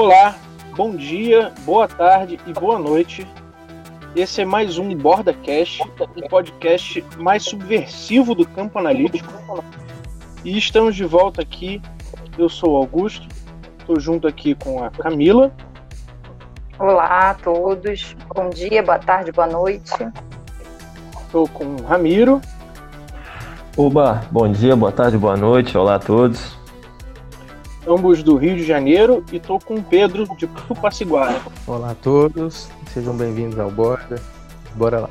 Olá, bom dia, boa tarde e boa noite. Esse é mais um Borda Cast, o podcast mais subversivo do campo analítico. E estamos de volta aqui. Eu sou o Augusto, estou junto aqui com a Camila. Olá a todos, bom dia, boa tarde, boa noite. Estou com o Ramiro. Oba, bom dia, boa tarde, boa noite, olá a todos. Ambos do Rio de Janeiro e estou com o Pedro de Tupaciguara. Olá a todos, sejam bem-vindos ao Borda. Bora lá.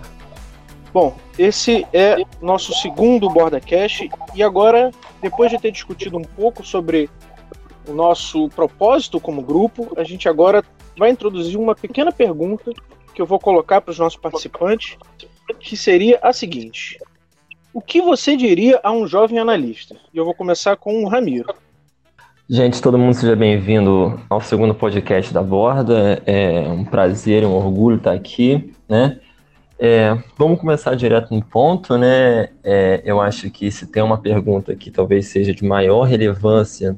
Bom, esse é nosso segundo Borda Cash e agora, depois de ter discutido um pouco sobre o nosso propósito como grupo, a gente agora vai introduzir uma pequena pergunta que eu vou colocar para os nossos participantes, que seria a seguinte: O que você diria a um jovem analista? E eu vou começar com o Ramiro. Gente, todo mundo seja bem-vindo ao segundo podcast da Borda. É um prazer um orgulho estar aqui, né? É, vamos começar direto no ponto, né? É, eu acho que se tem uma pergunta que talvez seja de maior relevância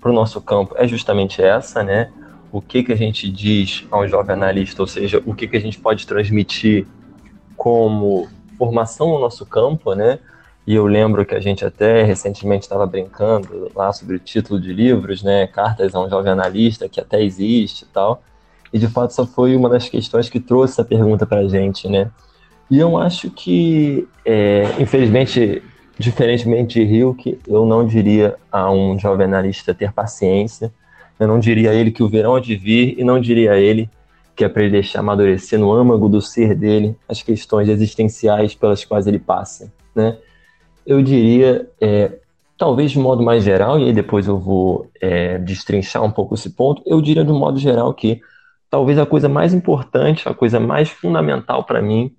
para o nosso campo é justamente essa, né? O que que a gente diz ao jovem analista, ou seja, o que que a gente pode transmitir como formação no nosso campo, né? E eu lembro que a gente até recentemente estava brincando lá sobre o título de livros, né? Cartas a um jovem analista, que até existe e tal. E de fato essa foi uma das questões que trouxe essa pergunta para a gente, né? E eu acho que, é, infelizmente, diferentemente de Hilke, eu não diria a um jovem analista ter paciência. Eu não diria a ele que o verão há de vir e não diria a ele que é para ele deixar amadurecer no âmago do ser dele as questões existenciais pelas quais ele passa, né? Eu diria, é, talvez de modo mais geral, e aí depois eu vou é, destrinchar um pouco esse ponto, eu diria de modo geral que talvez a coisa mais importante, a coisa mais fundamental para mim,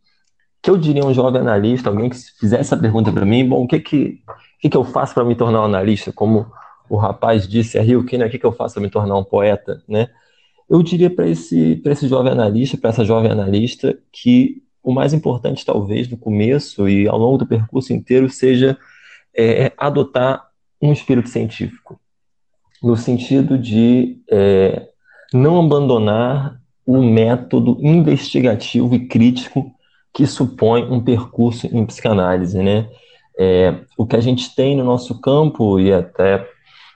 que eu diria um jovem analista, alguém que fizesse essa pergunta para mim, bom, o que que, o que, que eu faço para me tornar um analista? Como o rapaz disse, a Rio, né, o que, que eu faço para me tornar um poeta, né? Eu diria para esse, esse jovem analista, para essa jovem analista, que o mais importante, talvez, no começo e ao longo do percurso inteiro, seja é, adotar um espírito científico, no sentido de é, não abandonar o método investigativo e crítico que supõe um percurso em psicanálise, né? É, o que a gente tem no nosso campo e até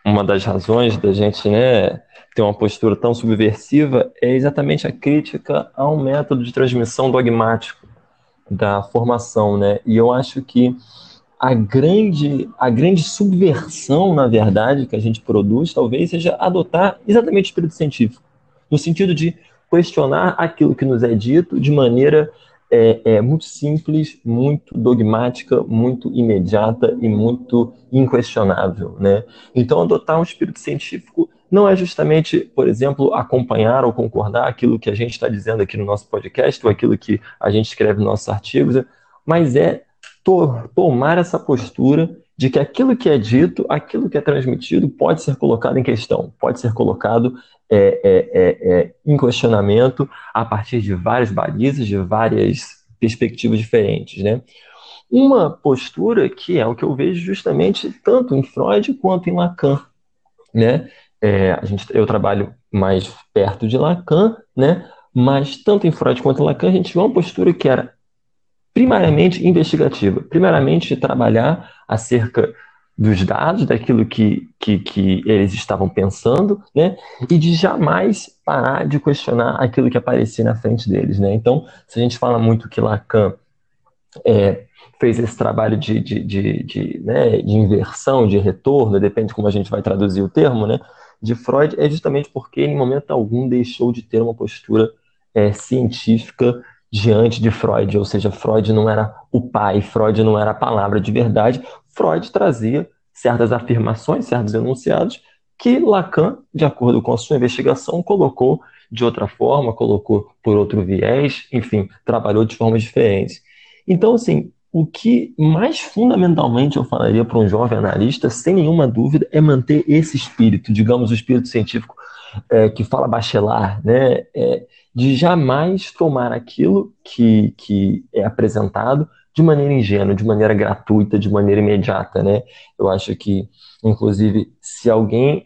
uma das razões da gente, né, ter uma postura tão subversiva é exatamente a crítica a um método de transmissão dogmático da formação, né? E eu acho que a grande, a grande subversão, na verdade, que a gente produz, talvez seja adotar exatamente o espírito científico, no sentido de questionar aquilo que nos é dito de maneira é, é, muito simples, muito dogmática, muito imediata e muito inquestionável, né? Então, adotar um espírito científico não é justamente, por exemplo, acompanhar ou concordar aquilo que a gente está dizendo aqui no nosso podcast ou aquilo que a gente escreve nos nossos artigos, mas é to tomar essa postura de que aquilo que é dito, aquilo que é transmitido, pode ser colocado em questão, pode ser colocado é, é, é, é em questionamento a partir de várias balizas, de várias perspectivas diferentes, né? Uma postura que é o que eu vejo justamente tanto em Freud quanto em Lacan, né? a gente, eu trabalho mais perto de Lacan, né? Mas tanto em Freud quanto em Lacan a gente viu uma postura que era primariamente investigativa, primeiramente trabalhar acerca dos dados, daquilo que, que, que, eles estavam pensando, né? E de jamais parar de questionar aquilo que aparecia na frente deles, né? Então, se a gente fala muito que Lacan é, fez esse trabalho de, de, de, de, né, de inversão, de retorno, depende como a gente vai traduzir o termo, né? de Freud é justamente porque em momento algum deixou de ter uma postura é, científica diante de Freud, ou seja, Freud não era o pai, Freud não era a palavra de verdade, Freud trazia certas afirmações, certos enunciados que Lacan, de acordo com a sua investigação, colocou de outra forma, colocou por outro viés, enfim, trabalhou de formas diferentes. Então, assim, o que mais fundamentalmente eu falaria para um jovem analista, sem nenhuma dúvida, é manter esse espírito, digamos, o espírito científico é, que fala bachelar, né? É, de jamais tomar aquilo que, que é apresentado de maneira ingênua, de maneira gratuita, de maneira imediata, né? Eu acho que, inclusive, se alguém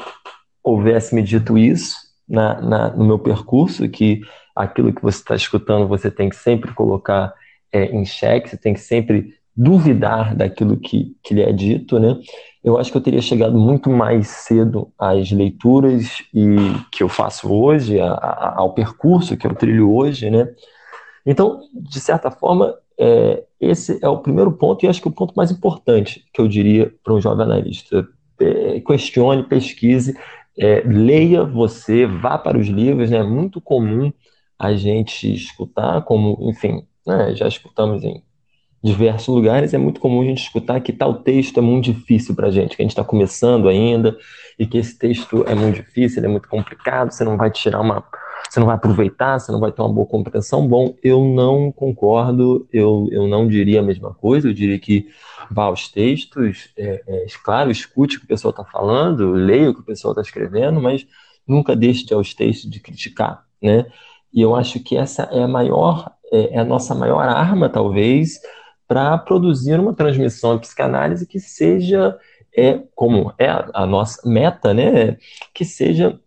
houvesse me dito isso, na, na, no meu percurso, que aquilo que você está escutando você tem que sempre colocar é, em xeque, você tem que sempre duvidar daquilo que, que lhe é dito, né? Eu acho que eu teria chegado muito mais cedo às leituras e que eu faço hoje, a, a, ao percurso que eu trilho hoje, né? Então, de certa forma, é, esse é o primeiro ponto e acho que o ponto mais importante que eu diria para um jovem analista. É, questione, pesquise, é, leia você, vá para os livros, né? É muito comum a gente escutar, como, enfim, né, já escutamos em diversos lugares, é muito comum a gente escutar que tal texto é muito difícil para a gente, que a gente está começando ainda, e que esse texto é muito difícil, ele é muito complicado, você não vai tirar uma. Você não vai aproveitar, você não vai ter uma boa compreensão. Bom, eu não concordo, eu, eu não diria a mesma coisa, eu diria que vá aos textos, é, é, claro, escute o que o pessoal está falando, leia o que o pessoal está escrevendo, mas nunca deixe de aos textos de criticar, né? E eu acho que essa é a maior, é, é a nossa maior arma, talvez, para produzir uma transmissão de psicanálise que seja, é, como é a, nossa meta, né, que seja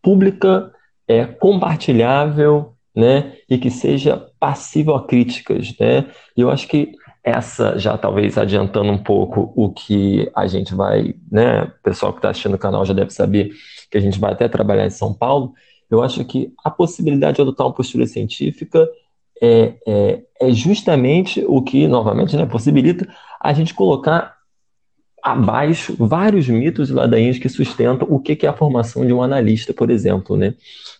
pública, é, compartilhável, né, e que seja passível a críticas, né, e eu acho que essa já talvez adiantando um pouco o que a gente vai, né, o pessoal que está assistindo o canal já deve saber que a gente vai até trabalhar em São Paulo, eu acho que a possibilidade de adotar uma postura científica é, é, é justamente o que, novamente, né, possibilita a gente colocar abaixo vários mitos e ladainhas que sustentam o que, é a formação de um analista, por exemplo. Né?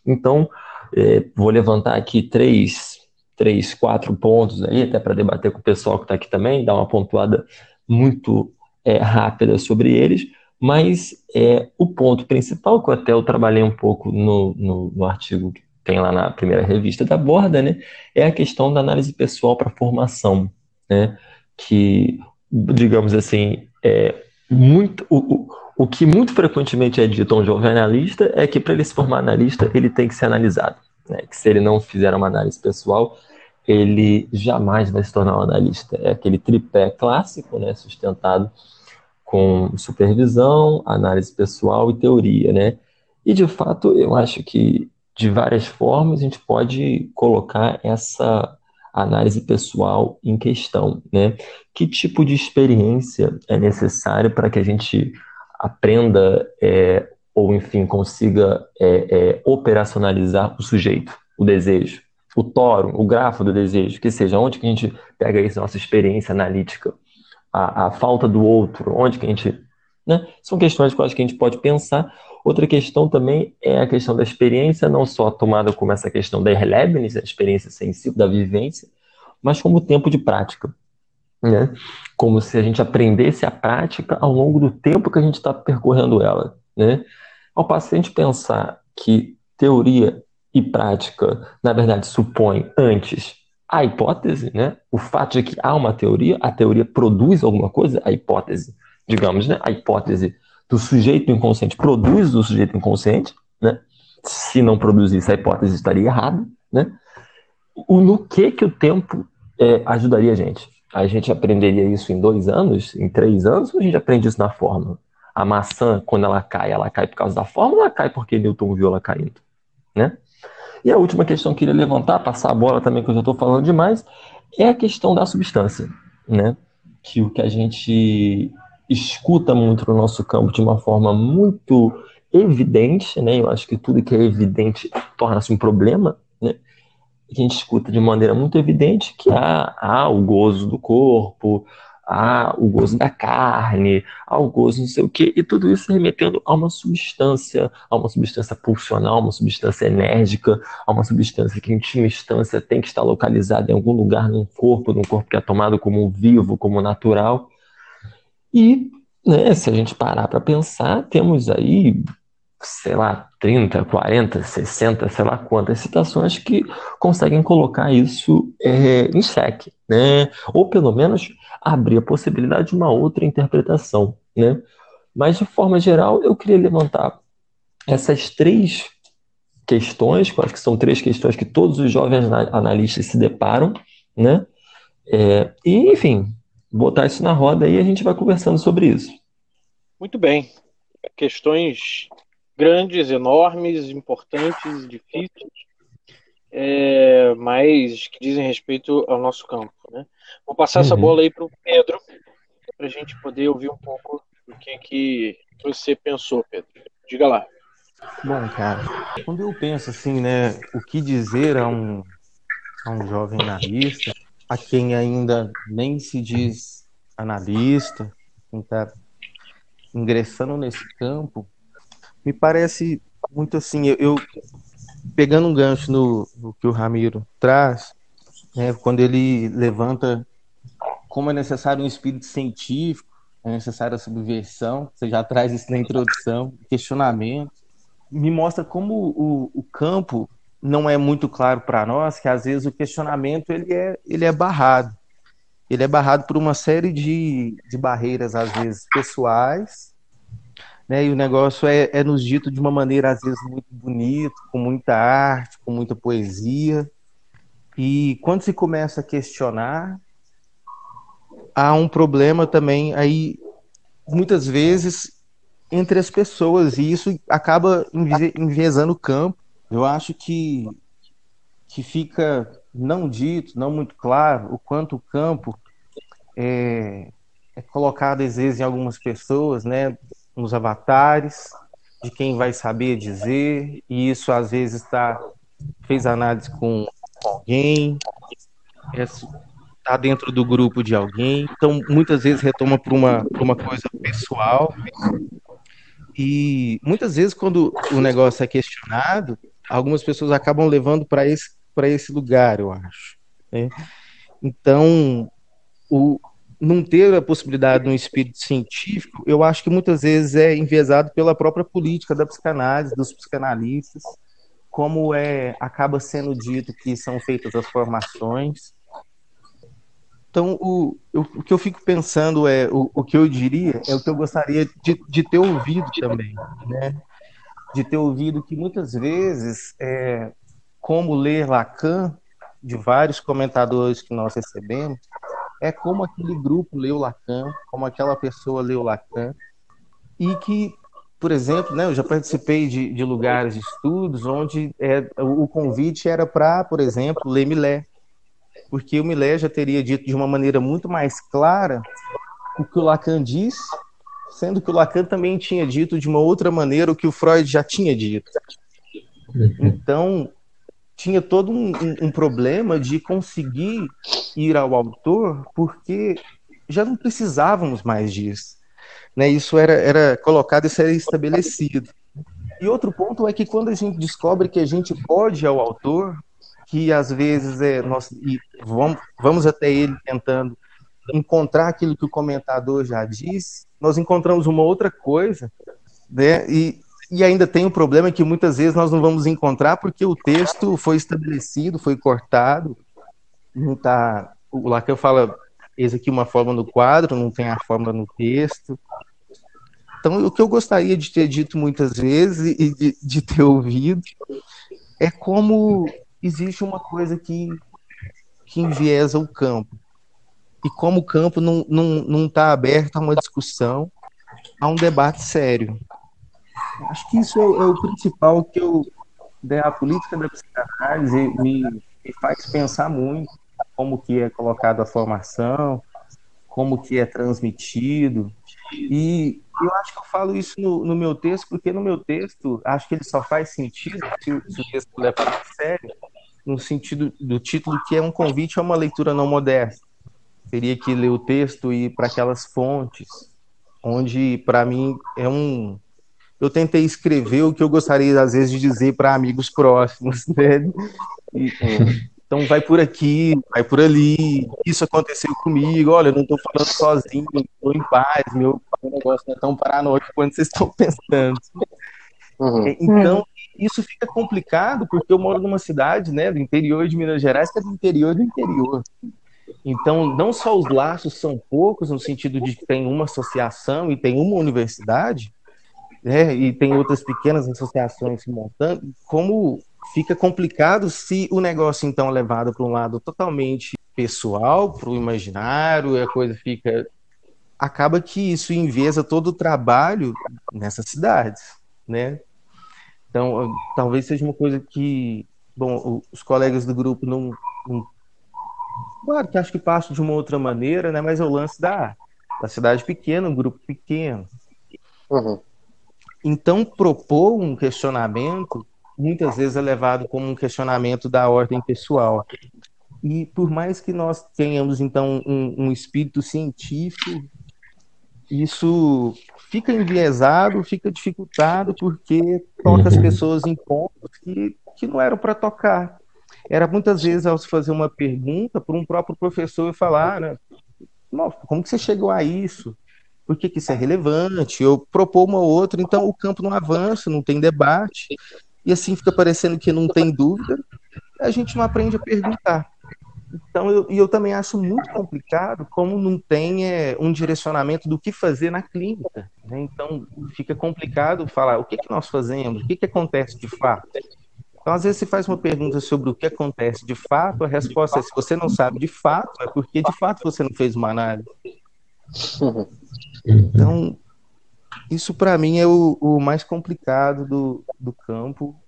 Então, é, vou levantar aqui três, três, quatro pontos aí, até para debater com o pessoal que está aqui também, dar uma pontuada muito é, rápida sobre eles. Mas é, o ponto principal, que até eu trabalhei um pouco no, no, no artigo que tem lá na primeira revista da Borda, né, é a questão da análise pessoal para formação, né, que, digamos assim, é muito, o, o, que muito frequentemente é dito a um jovem analista é que para ele se formar analista, ele tem que ser analisado, né, que se ele não fizer uma análise pessoal, ele jamais vai se tornar um analista. É aquele tripé clássico, né, sustentado com supervisão, análise pessoal e teoria, né? E de fato, eu acho que de várias formas a gente pode colocar essa análise pessoal em questão, né? Que tipo de experiência é necessário para que a gente aprenda é, ou, enfim, consiga é, é, operacionalizar o sujeito, o desejo, o toro, o grafo do desejo, que seja onde que a gente pega isso nossa experiência analítica a, a falta do outro, onde que a gente. Né? São questões que acho que a gente pode pensar. Outra questão também é a questão da experiência, não só tomada como essa questão da Erlebnis, a experiência sensível, da vivência, mas como tempo de prática. Né? Como se a gente aprendesse a prática ao longo do tempo que a gente está percorrendo ela. Né? Ao paciente pensar que teoria e prática, na verdade, supõe antes a hipótese, né? O fato de que há uma teoria, a teoria produz alguma coisa, a hipótese, digamos, né? A hipótese do sujeito inconsciente produz do sujeito inconsciente, né? Se não produzisse, a hipótese estaria errada, né? O, no que que o tempo é, ajudaria a gente? A gente aprenderia isso em dois anos, em três anos, ou a gente aprende isso na fórmula? A maçã, quando ela cai, ela cai por causa da fórmula ela cai porque Newton viu ela caindo, né? E a última questão que eu queria levantar, passar a bola também, que eu já estou falando demais, é a questão da substância, né? Que o que a gente escuta muito no nosso campo de uma forma muito evidente, né? Eu acho que tudo que é evidente torna-se um problema, né? A gente escuta de maneira muito evidente que há, há o gozo do corpo, a, o gozo da carne, ao gozo não sei o quê, e tudo isso remetendo a uma substância, a uma substância pulsional, uma substância enérgica, a uma substância que em última instância tem que estar localizada em algum lugar no corpo, num corpo que é tomado como vivo, como natural. E, né, se a gente parar para pensar, temos aí sei lá, 30, 40, 60, sei lá quantas citações que conseguem colocar isso é, em xeque, né? Ou pelo menos abrir a possibilidade de uma outra interpretação, né? Mas de forma geral, eu queria levantar essas três questões, que eu acho que são três questões que todos os jovens analistas se deparam, né? É, e, enfim, botar isso na roda e a gente vai conversando sobre isso. Muito bem. Questões grandes, enormes, importantes, difíceis, é, mas que dizem respeito ao nosso campo. Né? Vou passar uhum. essa bola aí para o Pedro, para a gente poder ouvir um pouco do que, que você pensou, Pedro. Diga lá. Bom, cara, quando eu penso assim, né, o que dizer a um, a um jovem analista, a quem ainda nem se diz analista, quem está ingressando nesse campo, me parece muito assim, eu, eu pegando um gancho no, no, que o Ramiro traz, né, quando ele levanta como é necessário um espírito científico, é necessária a subversão, você já traz isso na introdução, questionamento, me mostra como o, o campo não é muito claro para nós, que às vezes o questionamento ele é, ele é barrado. Ele é barrado por uma série de, de barreiras, às vezes pessoais, né? e o negócio é, é nos dito de uma maneira, às vezes, muito bonita, com muita arte, com muita poesia. E quando se começa a questionar, há um problema também aí muitas vezes entre as pessoas e isso acaba enviesando o campo. Eu acho que que fica não dito, não muito claro o quanto o campo é, é colocado às vezes em algumas pessoas, né, nos avatares de quem vai saber dizer e isso às vezes está fez análise com alguém, é, está dentro do grupo de alguém, então muitas vezes retoma para uma, uma coisa pessoal. E muitas vezes, quando o negócio é questionado, algumas pessoas acabam levando para esse, esse lugar, eu acho. Né? Então, o, não ter a possibilidade de um espírito científico, eu acho que muitas vezes é enviesado pela própria política da psicanálise, dos psicanalistas, como é acaba sendo dito que são feitas as formações, então, o, o, o, que eu fico pensando é, o, o que eu diria é o que eu gostaria de, de ter ouvido também, né? De ter ouvido que muitas vezes, é, como ler Lacan, de vários comentadores que nós recebemos, é como aquele grupo leu Lacan, como aquela pessoa leu Lacan, e que, por exemplo, né, eu já participei de, de lugares de estudos onde é, o convite era para, por exemplo, ler Millet, porque o Millet já teria dito de uma maneira muito mais clara o que o Lacan disse, sendo que o Lacan também tinha dito de uma outra maneira o que o Freud já tinha dito. Então, tinha todo um, um, problema de conseguir ir ao autor, porque já não precisávamos mais disso. Né? Isso era, era colocado, isso era estabelecido. E outro ponto é que quando a gente descobre que a gente pode ao autor, que às vezes é nós e vamos, vamos até ele tentando encontrar aquilo que o comentador já disse, nós encontramos uma outra coisa, né? E, e ainda tem o um problema que muitas vezes nós não vamos encontrar porque o texto foi estabelecido, foi cortado, não tá, o Lacan fala, eis aqui uma forma no quadro, não tem a forma no texto. Então, o que eu gostaria de ter dito muitas vezes e de, de ter ouvido é como existe uma coisa que, que enviesa o campo. E como o campo não está não, não tá aberto a uma discussão, a um debate sério. Acho que isso é, é o principal que eu. Né, a política da psicanálise me, me faz pensar muito como que é colocada a formação, como que é transmitido. E eu acho que eu falo isso no, no, meu texto, porque no meu texto, acho que ele só faz sentido se, se o texto levar a sério, no sentido do título, que é um convite a uma leitura não modesta. Teria que ler o texto e ir para aquelas fontes, onde, para mim, é um. Eu tentei escrever o que eu gostaria, às vezes, de dizer para amigos próximos, né? E, então, vai por aqui, vai por ali. Isso aconteceu comigo. Olha, eu não estou falando sozinho, estou em paz. Meu negócio não é tão paranoico quanto vocês estão pensando. Uhum. Então, isso fica complicado porque eu moro numa cidade, né, do interior de Minas Gerais, que é do interior do interior. Então, não só os laços são poucos, no sentido de que tem uma associação e tem uma universidade, né, e tem outras pequenas associações se montando, como fica complicado se o negócio, então, é levado para um lado totalmente pessoal, para o imaginário, a coisa fica. Acaba que isso envesa todo o trabalho nessas cidades, né? Então, talvez seja uma coisa que, bom, os colegas do grupo não, não claro que acho que passo de uma outra maneira, né? Mas é o lance da, da cidade pequena, um grupo pequeno. Uhum. Então, propor um questionamento muitas vezes é levado como um questionamento da ordem pessoal. E por mais que nós tenhamos, então, um, um espírito científico, isso fica enviesado, fica dificultado, porque toca as uhum. pessoas em pontos que, que não eram para tocar. Era muitas vezes ao se fazer uma pergunta para um próprio professor falar, né, como que você chegou a isso? Por que, que isso é relevante? Eu propor uma ou outra, então o campo não avança, não tem debate, e assim fica parecendo que não tem dúvida, a gente não aprende a perguntar. Então, eu, e eu também acho muito complicado como não tem é, um direcionamento do que fazer na clínica. Né? Então, fica complicado falar o que, que nós fazemos, o que, que acontece de fato. Então, às vezes, se faz uma pergunta sobre o que acontece de fato, a resposta é: se você não sabe de fato, é porque de fato você não fez uma análise. Então, isso para mim é o, o, mais complicado do, do campo,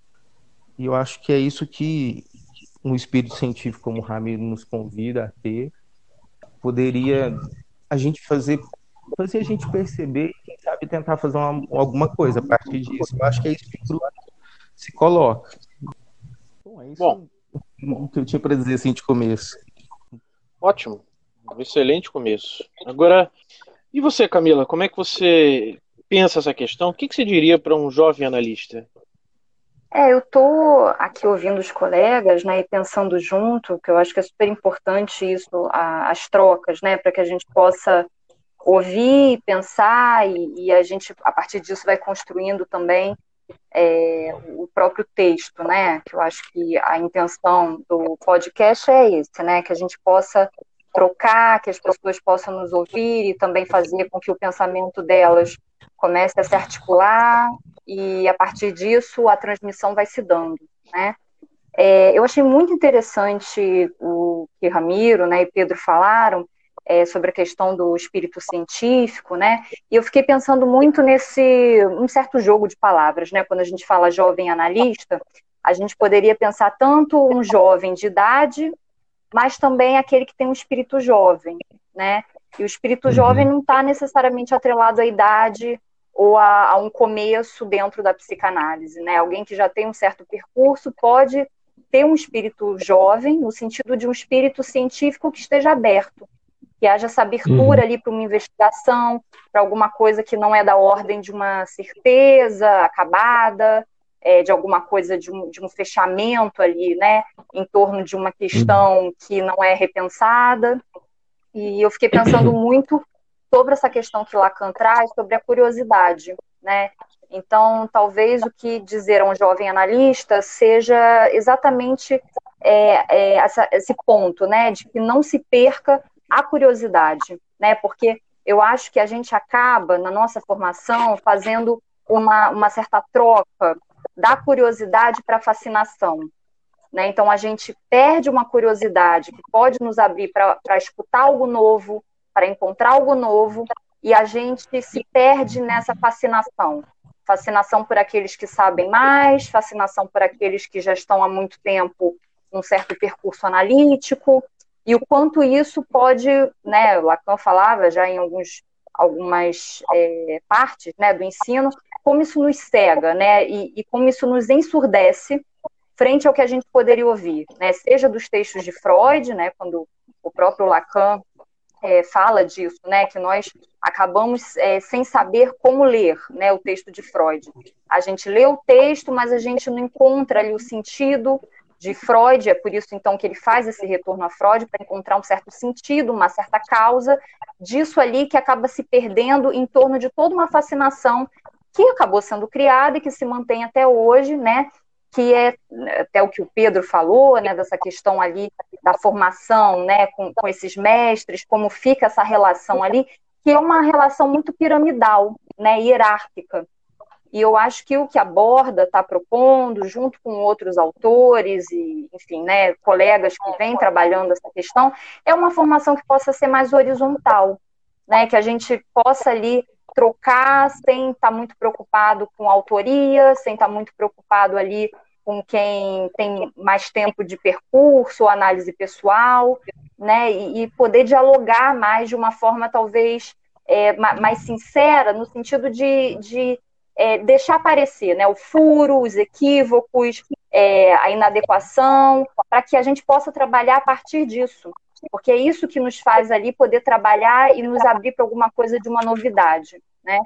e eu acho que é isso que um espírito científico como o Ramiro nos convida a ter, poderia a gente fazer fazer a gente perceber e quem sabe tentar fazer uma, alguma coisa a partir disso. Eu acho que é isso que o se coloca. Bom, é isso Bom, o que eu tinha para dizer assim de começo. Ótimo. Um excelente começo. Agora, e você, Camila, como é que você pensa essa questão? O que, que você diria para um jovem analista? É, eu estou aqui ouvindo os colegas, né, e pensando junto, que eu acho que é super importante isso, a, as trocas, né, para que a gente possa ouvir, pensar e, e, a gente, a partir disso, vai construindo também é, o próprio texto, né? Que eu acho que a intenção do podcast é esse, né? Que a gente possa trocar, que as pessoas possam nos ouvir e também fazer com que o pensamento delas comece a se articular e a partir disso a transmissão vai se dando, né? É, eu achei muito interessante o que Ramiro né, e Pedro falaram é, sobre a questão do espírito científico, né? E eu fiquei pensando muito nesse um certo jogo de palavras, né? Quando a gente fala jovem analista, a gente poderia pensar tanto um jovem de idade, mas também aquele que tem um espírito jovem, né? E o espírito uhum. jovem não está necessariamente atrelado à idade ou a, a, um começo dentro da psicanálise, né? Alguém que já tem um certo percurso pode ter um espírito jovem, no sentido de um espírito científico que esteja aberto que haja essa abertura uhum. ali para uma investigação, para alguma coisa que não é da ordem de uma certeza acabada, é, de alguma coisa de um, de um fechamento ali, né, em torno de uma questão uhum. que não é repensada. E eu fiquei pensando muito sobre essa questão que Lacan traz, sobre a curiosidade, né? Então, talvez o que dizer a um jovem analista seja exatamente é, é, essa, esse ponto, né, de que não se perca a curiosidade, né? Porque eu acho que a gente acaba, na nossa formação, fazendo uma, uma certa troca da curiosidade para a fascinação. Né? Então, a gente perde uma curiosidade que pode nos abrir para escutar algo novo, para encontrar algo novo, e a gente se perde nessa fascinação. Fascinação por aqueles que sabem mais, fascinação por aqueles que já estão há muito tempo num certo percurso analítico, e o quanto isso pode, né, Lacan falava já em alguns, algumas é, partes né, do ensino, como isso nos cega, né, e, e, como isso nos ensurdece frente ao que a gente poderia ouvir, né, seja dos textos de Freud, né, quando o próprio Lacan é, fala disso, né, que nós acabamos é, sem saber como ler, né, o texto de Freud. A gente lê o texto, mas a gente não encontra ali o sentido, de Freud, é por isso então que ele faz esse retorno a Freud para encontrar um certo sentido, uma certa causa disso ali que acaba se perdendo em torno de toda uma fascinação que acabou sendo criada e que se mantém até hoje, né? Que é até o que o Pedro falou, né? Dessa questão ali da formação, né? Com, com esses mestres, como fica essa relação ali, que é uma relação muito piramidal, né? Hierárquica. E eu acho que o que a Borda está propondo, junto com outros autores e, enfim, né, colegas que vêm trabalhando essa questão, é uma formação que possa ser mais horizontal, né, que a gente possa ali trocar sem estar tá muito preocupado com autoria, sem estar tá muito preocupado ali com quem tem mais tempo de percurso, análise pessoal, né? E, e poder dialogar mais de uma forma talvez é, mais sincera, no sentido de, de é, deixar aparecer né, o furo, os equívocos, é, a inadequação, para que a gente possa trabalhar a partir disso. Porque é isso que nos faz ali poder trabalhar e nos abrir para alguma coisa de uma novidade. Né?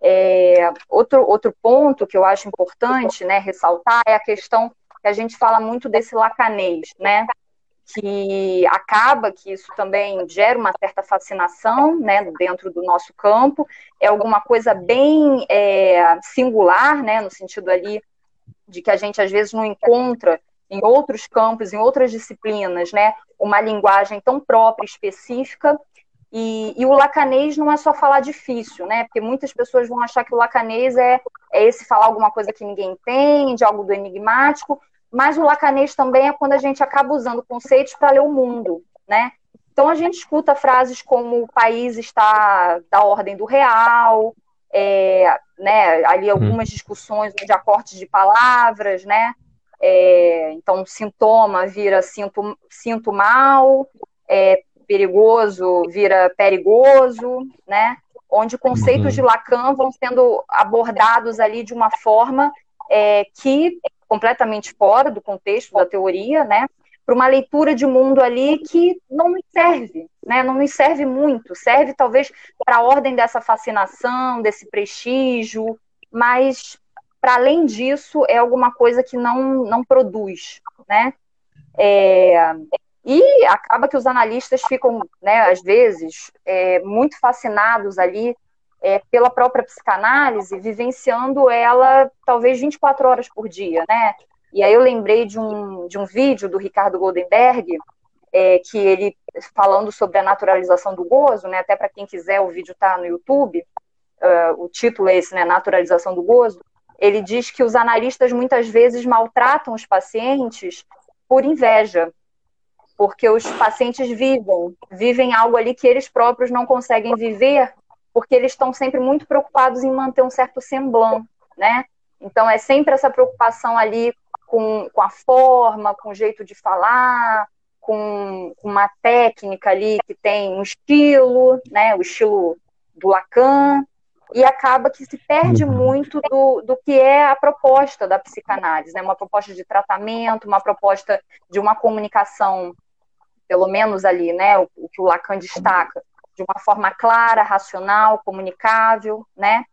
É, outro, outro ponto que eu acho importante né, ressaltar é a questão que a gente fala muito desse lacanês, né? Que acaba que isso também gera uma certa fascinação né, dentro do nosso campo, é alguma coisa bem é, singular, né, no sentido ali de que a gente às vezes não encontra em outros campos, em outras disciplinas, né, uma linguagem tão própria, específica, e, e, o lacanês não é só falar difícil, né? Porque muitas pessoas vão achar que o lacanês é, é esse falar alguma coisa que ninguém entende, algo do enigmático, mas o lacanês também é quando a gente acaba usando conceitos para ler o mundo, né? Então a gente escuta frases como o país está da ordem do real, é, né, ali algumas discussões de acortes de palavras, né? É, então sintoma vira sinto, sinto mal, é, perigoso vira perigoso, né? Onde conceitos uhum. de Lacan vão sendo abordados ali de uma forma é, que completamente fora do contexto da teoria, né? Para uma leitura de mundo ali que não nos serve, né? Não nos serve muito, serve talvez para a ordem dessa fascinação, desse prestígio, mas para além disso é alguma coisa que não não produz, né? É, e acaba que os analistas ficam, né, às vezes, é, muito fascinados ali é, pela própria psicanálise, vivenciando ela talvez 24 horas por dia, né? E aí eu lembrei de um, de um vídeo do Ricardo Goldenberg, é, que ele falando sobre a naturalização do gozo, né? Até para quem quiser, o vídeo está no YouTube. Uh, o título é esse, né? Naturalização do gozo. Ele diz que os analistas muitas vezes maltratam os pacientes por inveja, porque os pacientes vivem, vivem algo ali que eles próprios não conseguem viver porque eles estão sempre muito preocupados em manter um certo semblante, né? Então é sempre essa preocupação ali com, com a forma, com o jeito de falar, com, com uma técnica ali que tem um estilo, né? O estilo do Lacan, e acaba que se perde uhum. muito do, do que é a proposta da psicanálise, né? Uma proposta de tratamento, uma proposta de uma comunicação, pelo menos ali, né? O, o que o Lacan destaca, de uma forma clara, racional, comunicável, né?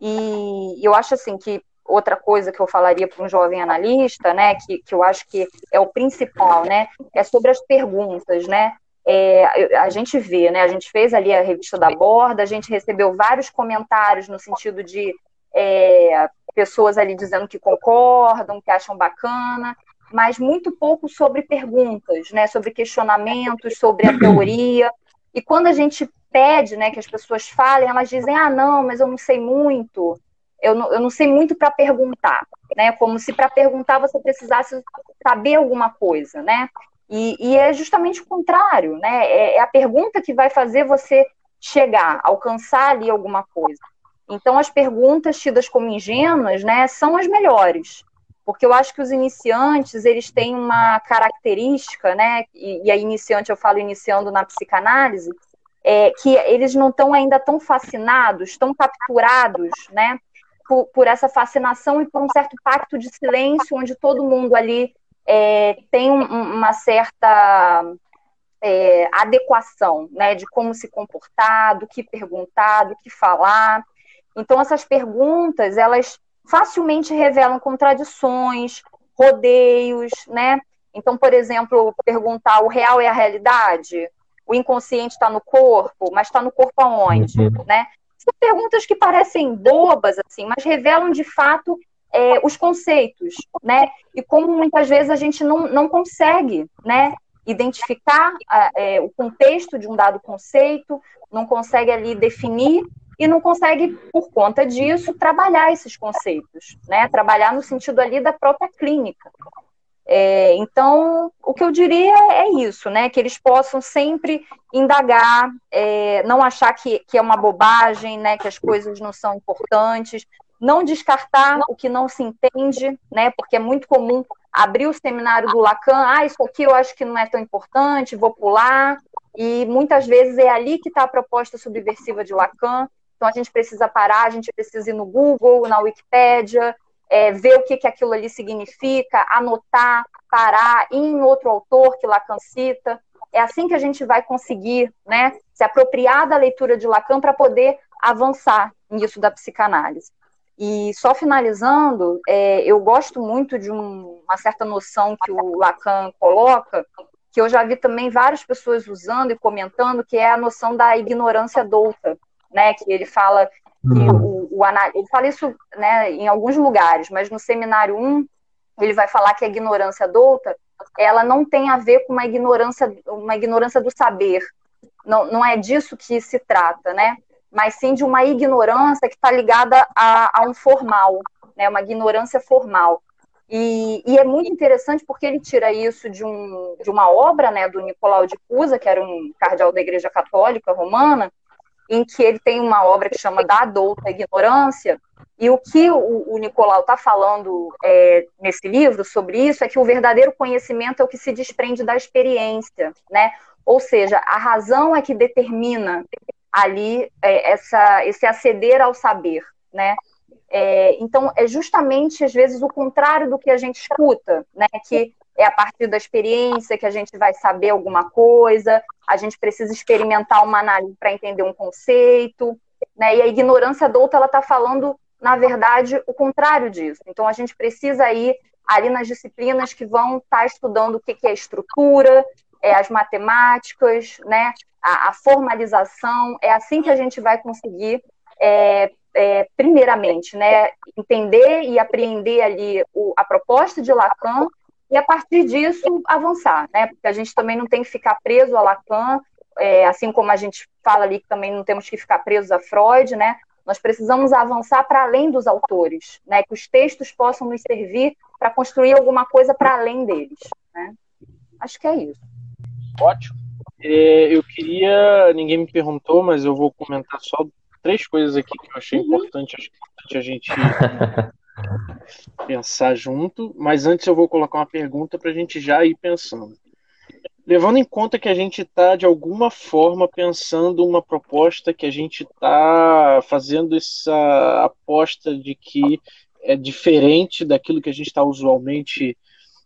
E eu acho assim que outra coisa que eu falaria para um jovem analista, né, que, que eu acho que é o principal, né, é sobre as perguntas, né? É, a gente vê, né? A gente fez ali a revista da Borda, a gente recebeu vários comentários no sentido de é, pessoas ali dizendo que concordam, que acham bacana, mas muito pouco sobre perguntas, né? Sobre questionamentos, sobre a teoria. E quando a gente pede né, que as pessoas falem, elas dizem: ah, não, mas eu não sei muito, eu não, eu não sei muito para perguntar, né? Como se para perguntar você precisasse saber alguma coisa, né? E, e é justamente o contrário, né? É, é, a pergunta que vai fazer você chegar, alcançar ali alguma coisa. Então, as perguntas tidas como ingênuas, né, são as melhores, porque eu acho que os iniciantes eles têm uma característica, né? E, e a iniciante eu falo iniciando na psicanálise, é, que eles não estão ainda tão fascinados, tão capturados, né? Por, por, essa fascinação e por um certo pacto de silêncio, onde todo mundo ali é, tem um, uma certa é, adequação, né? De como se comportar, do que perguntar, do que falar. Então essas perguntas, elas facilmente revelam contradições, rodeios, né? Então, por exemplo, perguntar o real é a realidade? O inconsciente está no corpo, mas está no corpo aonde, uhum. né? São perguntas que parecem bobas, assim, mas revelam de fato é, os conceitos, né? E como muitas vezes a gente não, não consegue, né? Identificar é, o contexto de um dado conceito, não consegue ali definir e não consegue, por conta disso, trabalhar esses conceitos, né? Trabalhar no sentido ali da própria clínica. É, então, o que eu diria é isso, né? Que eles possam sempre indagar, é, não achar que, que é uma bobagem, né? Que as coisas não são importantes, não descartar o que não se entende, né? Porque é muito comum abrir o seminário do Lacan, ah, isso aqui eu acho que não é tão importante, vou pular. E muitas vezes é ali que está a proposta subversiva de Lacan. Então a gente precisa parar, a gente precisa ir no Google, na Wikipédia, é, ver o que, que aquilo ali significa, anotar, parar, ir em outro autor que Lacan cita. É assim que a gente vai conseguir né, se apropriar da leitura de Lacan para poder avançar nisso da psicanálise. E só finalizando, é, eu gosto muito de um, uma certa noção que o Lacan coloca, que eu já vi também várias pessoas usando e comentando, que é a noção da ignorância douta, né? Que ele fala que uhum. o, o ele fala isso né, em alguns lugares, mas no seminário 1 ele vai falar que a ignorância adulta ela não tem a ver com uma ignorância, uma ignorância do saber. Não, não é disso que se trata, né? Mas sim de uma ignorância que está ligada a, a, um formal, né? Uma ignorância formal. E, e, é muito interessante porque ele tira isso de, um, de uma obra, né, do Nicolau de Cusa, que era um cardeal da Igreja Católica Romana, em que ele tem uma obra que chama Da Adulta Ignorância, e o que o, o Nicolau está falando é, nesse livro sobre isso é que o verdadeiro conhecimento é o que se desprende da experiência, né? Ou seja, a razão é que determina ali é, essa, esse aceder ao saber, né? É, então, é justamente, às vezes, o contrário do que a gente escuta, né? Que é a partir da experiência que a gente vai saber alguma coisa, a gente precisa experimentar uma análise para entender um conceito, né? E a ignorância adulta ela está falando, na verdade, o contrário disso. Então a gente precisa ir ali nas disciplinas que vão estar tá estudando o que, que é estrutura, é, as matemáticas, né? A, a, formalização. É assim que a gente vai conseguir é, é, primeiramente, né, entender e apreender ali o, a proposta de Lacan e a partir disso avançar, né? Porque a gente também não tem que ficar preso a Lacan, é, assim como a gente fala ali que também não temos que ficar presos a Freud, né? Nós precisamos avançar para além dos autores, né? Que os textos possam nos servir para construir alguma coisa para além deles, né? Acho que é isso. Ótimo. É, eu queria, ninguém me perguntou, mas eu vou comentar só três coisas aqui que eu achei uhum. importante, acho que a gente pensar junto, mas antes eu vou colocar uma pergunta para a gente já ir pensando. Levando em conta que a gente está, de alguma forma, pensando uma proposta que a gente está fazendo essa aposta de que é diferente daquilo que a gente está usualmente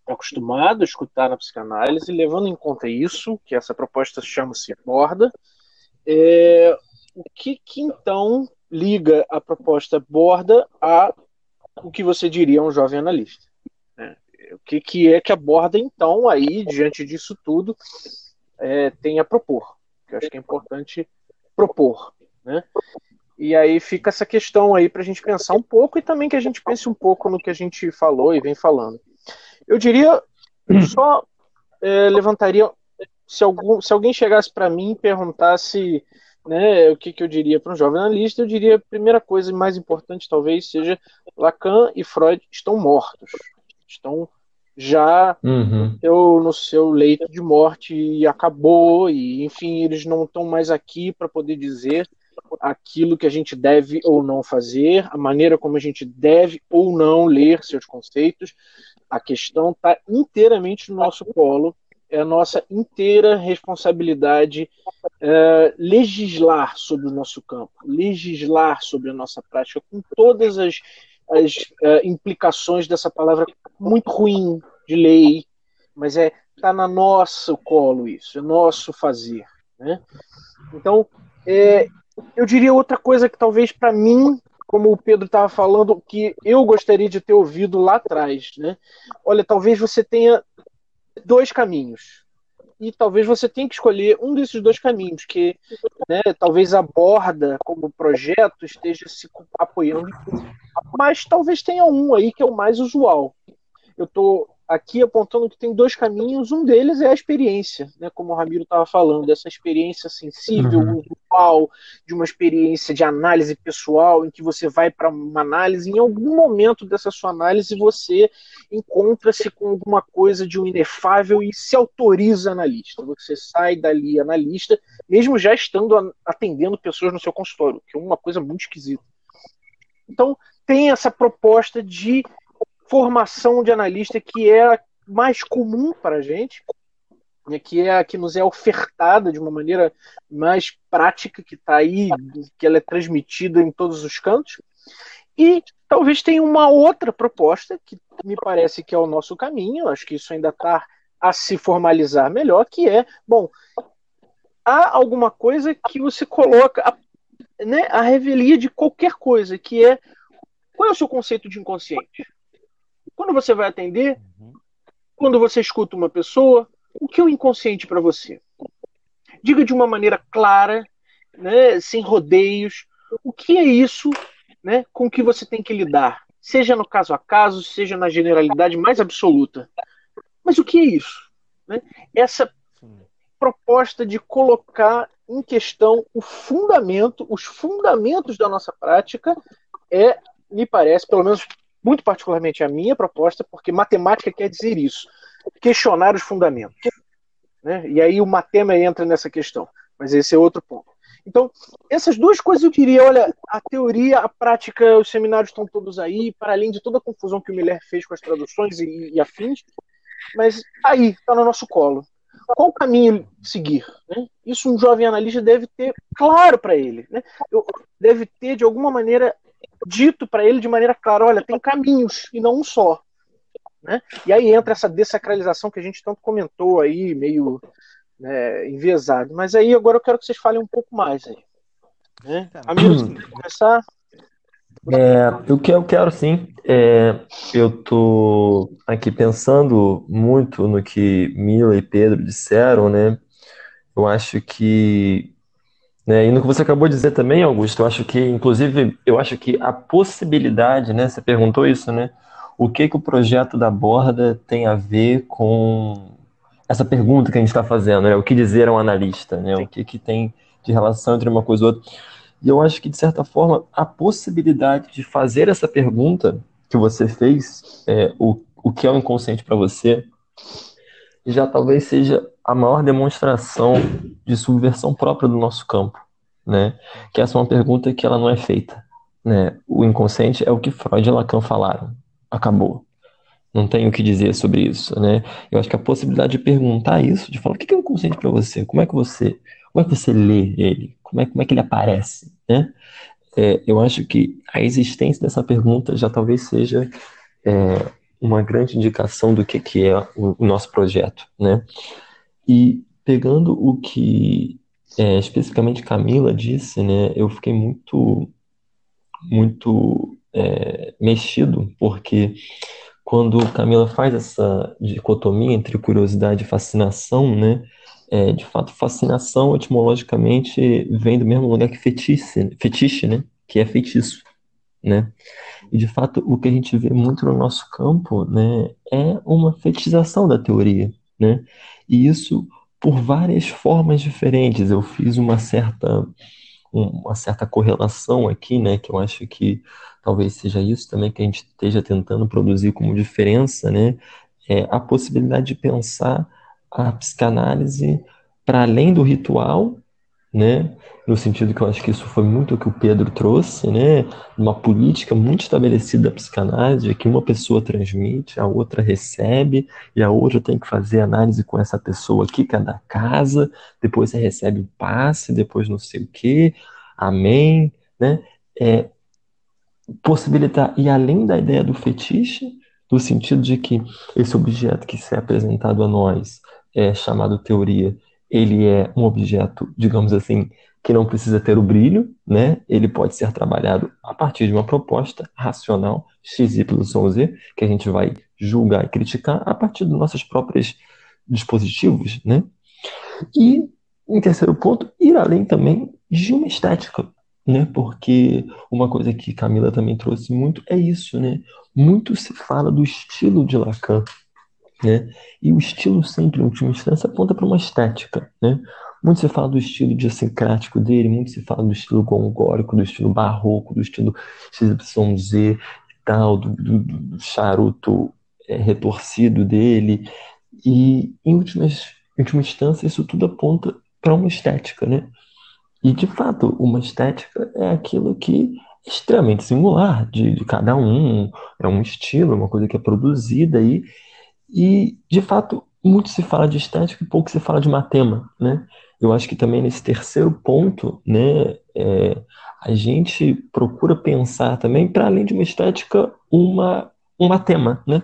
acostumado a escutar na psicanálise, levando em conta isso, que essa proposta chama-se borda, é, o que, que então liga a proposta borda a o que você diria um jovem analista. Né? O que, que é que aborda, então, aí, diante disso tudo, é, tem a propor. Que eu acho que é importante propor. Né? E aí fica essa questão aí para a gente pensar um pouco e também que a gente pense um pouco no que a gente falou e vem falando. Eu diria, só é, levantaria, se, algum, se alguém chegasse para mim e perguntasse né, o que, que eu diria para um jovem analista, eu diria a primeira coisa e mais importante talvez seja Lacan e Freud estão mortos, estão já uhum. eu, no seu leito de morte e acabou e enfim eles não estão mais aqui para poder dizer aquilo que a gente deve ou não fazer, a maneira como a gente deve ou não ler seus conceitos. A questão está inteiramente no nosso colo é nossa inteira responsabilidade é, legislar sobre o nosso campo, legislar sobre a nossa prática, com todas as, as é, implicações dessa palavra muito ruim de lei, mas é tá na nosso colo isso, é nosso fazer, né? Então, é, eu diria outra coisa que talvez para mim, como o Pedro estava falando, que eu gostaria de ter ouvido lá atrás, né? Olha, talvez você tenha dois caminhos. E talvez você tenha que escolher um desses dois caminhos, que né, talvez a borda como projeto esteja se apoiando. Mas talvez tenha um aí que é o mais usual. Eu estou aqui apontando que tem dois caminhos. Um deles é a experiência, né? como o Ramiro estava falando, essa experiência sensível, uhum. de uma experiência de análise pessoal, em que você vai para uma análise, em algum momento dessa sua análise você encontra-se com alguma coisa de um inefável e se autoriza analista. Você sai dali analista, mesmo já estando atendendo pessoas no seu consultório, que é uma coisa muito esquisita. Então, tem essa proposta de formação de analista que é mais comum para a gente, né, que é a que nos é ofertada de uma maneira mais prática, que está aí, que ela é transmitida em todos os cantos. E talvez tenha uma outra proposta, que me parece que é o nosso caminho, acho que isso ainda está a se formalizar melhor, que é, bom, há alguma coisa que você coloca, a, né, a revelia de qualquer coisa, que é qual é o seu conceito de inconsciente? Quando você vai atender, uhum. quando você escuta uma pessoa, o que é o inconsciente para você? Diga de uma maneira clara, né, sem rodeios, o que é isso né, com que você tem que lidar, seja no caso a caso, seja na generalidade mais absoluta. Mas o que é isso? Né? Essa proposta de colocar em questão o fundamento, os fundamentos da nossa prática, é, me parece, pelo menos muito particularmente a minha proposta, porque matemática quer dizer isso, questionar os fundamentos. Né? E aí o matema entra nessa questão, mas esse é outro ponto. Então, essas duas coisas eu diria, olha, a teoria, a prática, os seminários estão todos aí, para além de toda a confusão que o Miller fez com as traduções e, e afins, mas aí, está no nosso colo. Qual o caminho seguir? Né? Isso um jovem analista deve ter claro para ele. Né? Deve ter, de alguma maneira, dito para ele de maneira clara: olha, tem caminhos e não um só. Né? E aí entra essa desacralização que a gente tanto comentou aí, meio né, enviesado. Mas aí agora eu quero que vocês falem um pouco mais aí. Né? Amigos, hum. começar. É, o que eu quero sim, é, eu tô aqui pensando muito no que Mila e Pedro disseram, né? Eu acho que né? E no que você acabou de dizer também, Augusto, eu acho que, inclusive, eu acho que a possibilidade, né? Você perguntou isso, né? O que que o projeto da Borda tem a ver com essa pergunta que a gente está fazendo, né? O que dizer a um analista, né? O que que tem de relação entre uma coisa e outra. E eu acho que, de certa forma, a possibilidade de fazer essa pergunta que você fez, é, o, o que é o inconsciente para você, já talvez seja a maior demonstração de subversão própria do nosso campo, né? Que essa é uma pergunta que ela não é feita, né? O inconsciente é o que Freud e Lacan falaram. Acabou. Não tenho o que dizer sobre isso, né? Eu acho que a possibilidade de perguntar isso, de falar o que é o inconsciente para você, como é que você, como é que você lê ele, como é, como é que ele aparece, né? É, eu acho que a existência dessa pergunta já talvez seja é, uma grande indicação do que, que é o, o nosso projeto, né? E pegando o que é, especificamente Camila disse, né, eu fiquei muito, muito é, mexido, porque quando Camila faz essa dicotomia entre curiosidade e fascinação, né, é, de fato, fascinação etimologicamente vem do mesmo lugar que fetiche, fetiche, né, que é feitiço, né? E de fato, o que a gente vê muito no nosso campo, né, é uma fetichização da teoria, né? E isso por várias formas diferentes. Eu fiz uma certa uma certa correlação aqui, né, que eu acho que talvez seja isso também que a gente esteja tentando produzir como diferença, né, é a possibilidade de pensar a psicanálise para além do ritual né? No sentido que eu acho que isso foi muito o que o Pedro trouxe, né? Uma política muito estabelecida da psicanálise, que uma pessoa transmite, a outra recebe, e a outra tem que fazer análise com essa pessoa aqui, que é da casa, depois você recebe o passe, depois não sei o quê, amém, né? É, possibilitar, e além da ideia do fetiche, no sentido de que esse objeto que se é apresentado a nós é chamado teoria, ele é um objeto, digamos assim, que não precisa ter o brilho, né? Ele pode ser trabalhado a partir de uma proposta racional, x, y, z, que a gente vai julgar e criticar a partir dos nossos próprios dispositivos, né? E, em terceiro ponto, ir além também de uma estética, né? Porque uma coisa que Camila também trouxe muito é isso, né? Muito se fala do estilo de Lacan, Né? E o estilo sempre, em última instância, aponta para uma estética. Né? Muito se fala do estilo idiosincrático dele, muito se fala do estilo gongórico, do estilo barroco, do estilo XYZ e tal, do, do, do charuto é, retorcido dele. E, em, últimas, última instância, isso tudo aponta para uma estética. Né? E, de fato, uma estética é aquilo que é extremamente singular de, de cada um, é um estilo, é uma coisa que é produzida aí. E, de fato, muito se fala de estética e pouco se fala de matema, né? Eu acho que também nesse terceiro ponto, né, é, a gente procura pensar também, para além de uma estética, uma, um matema, né?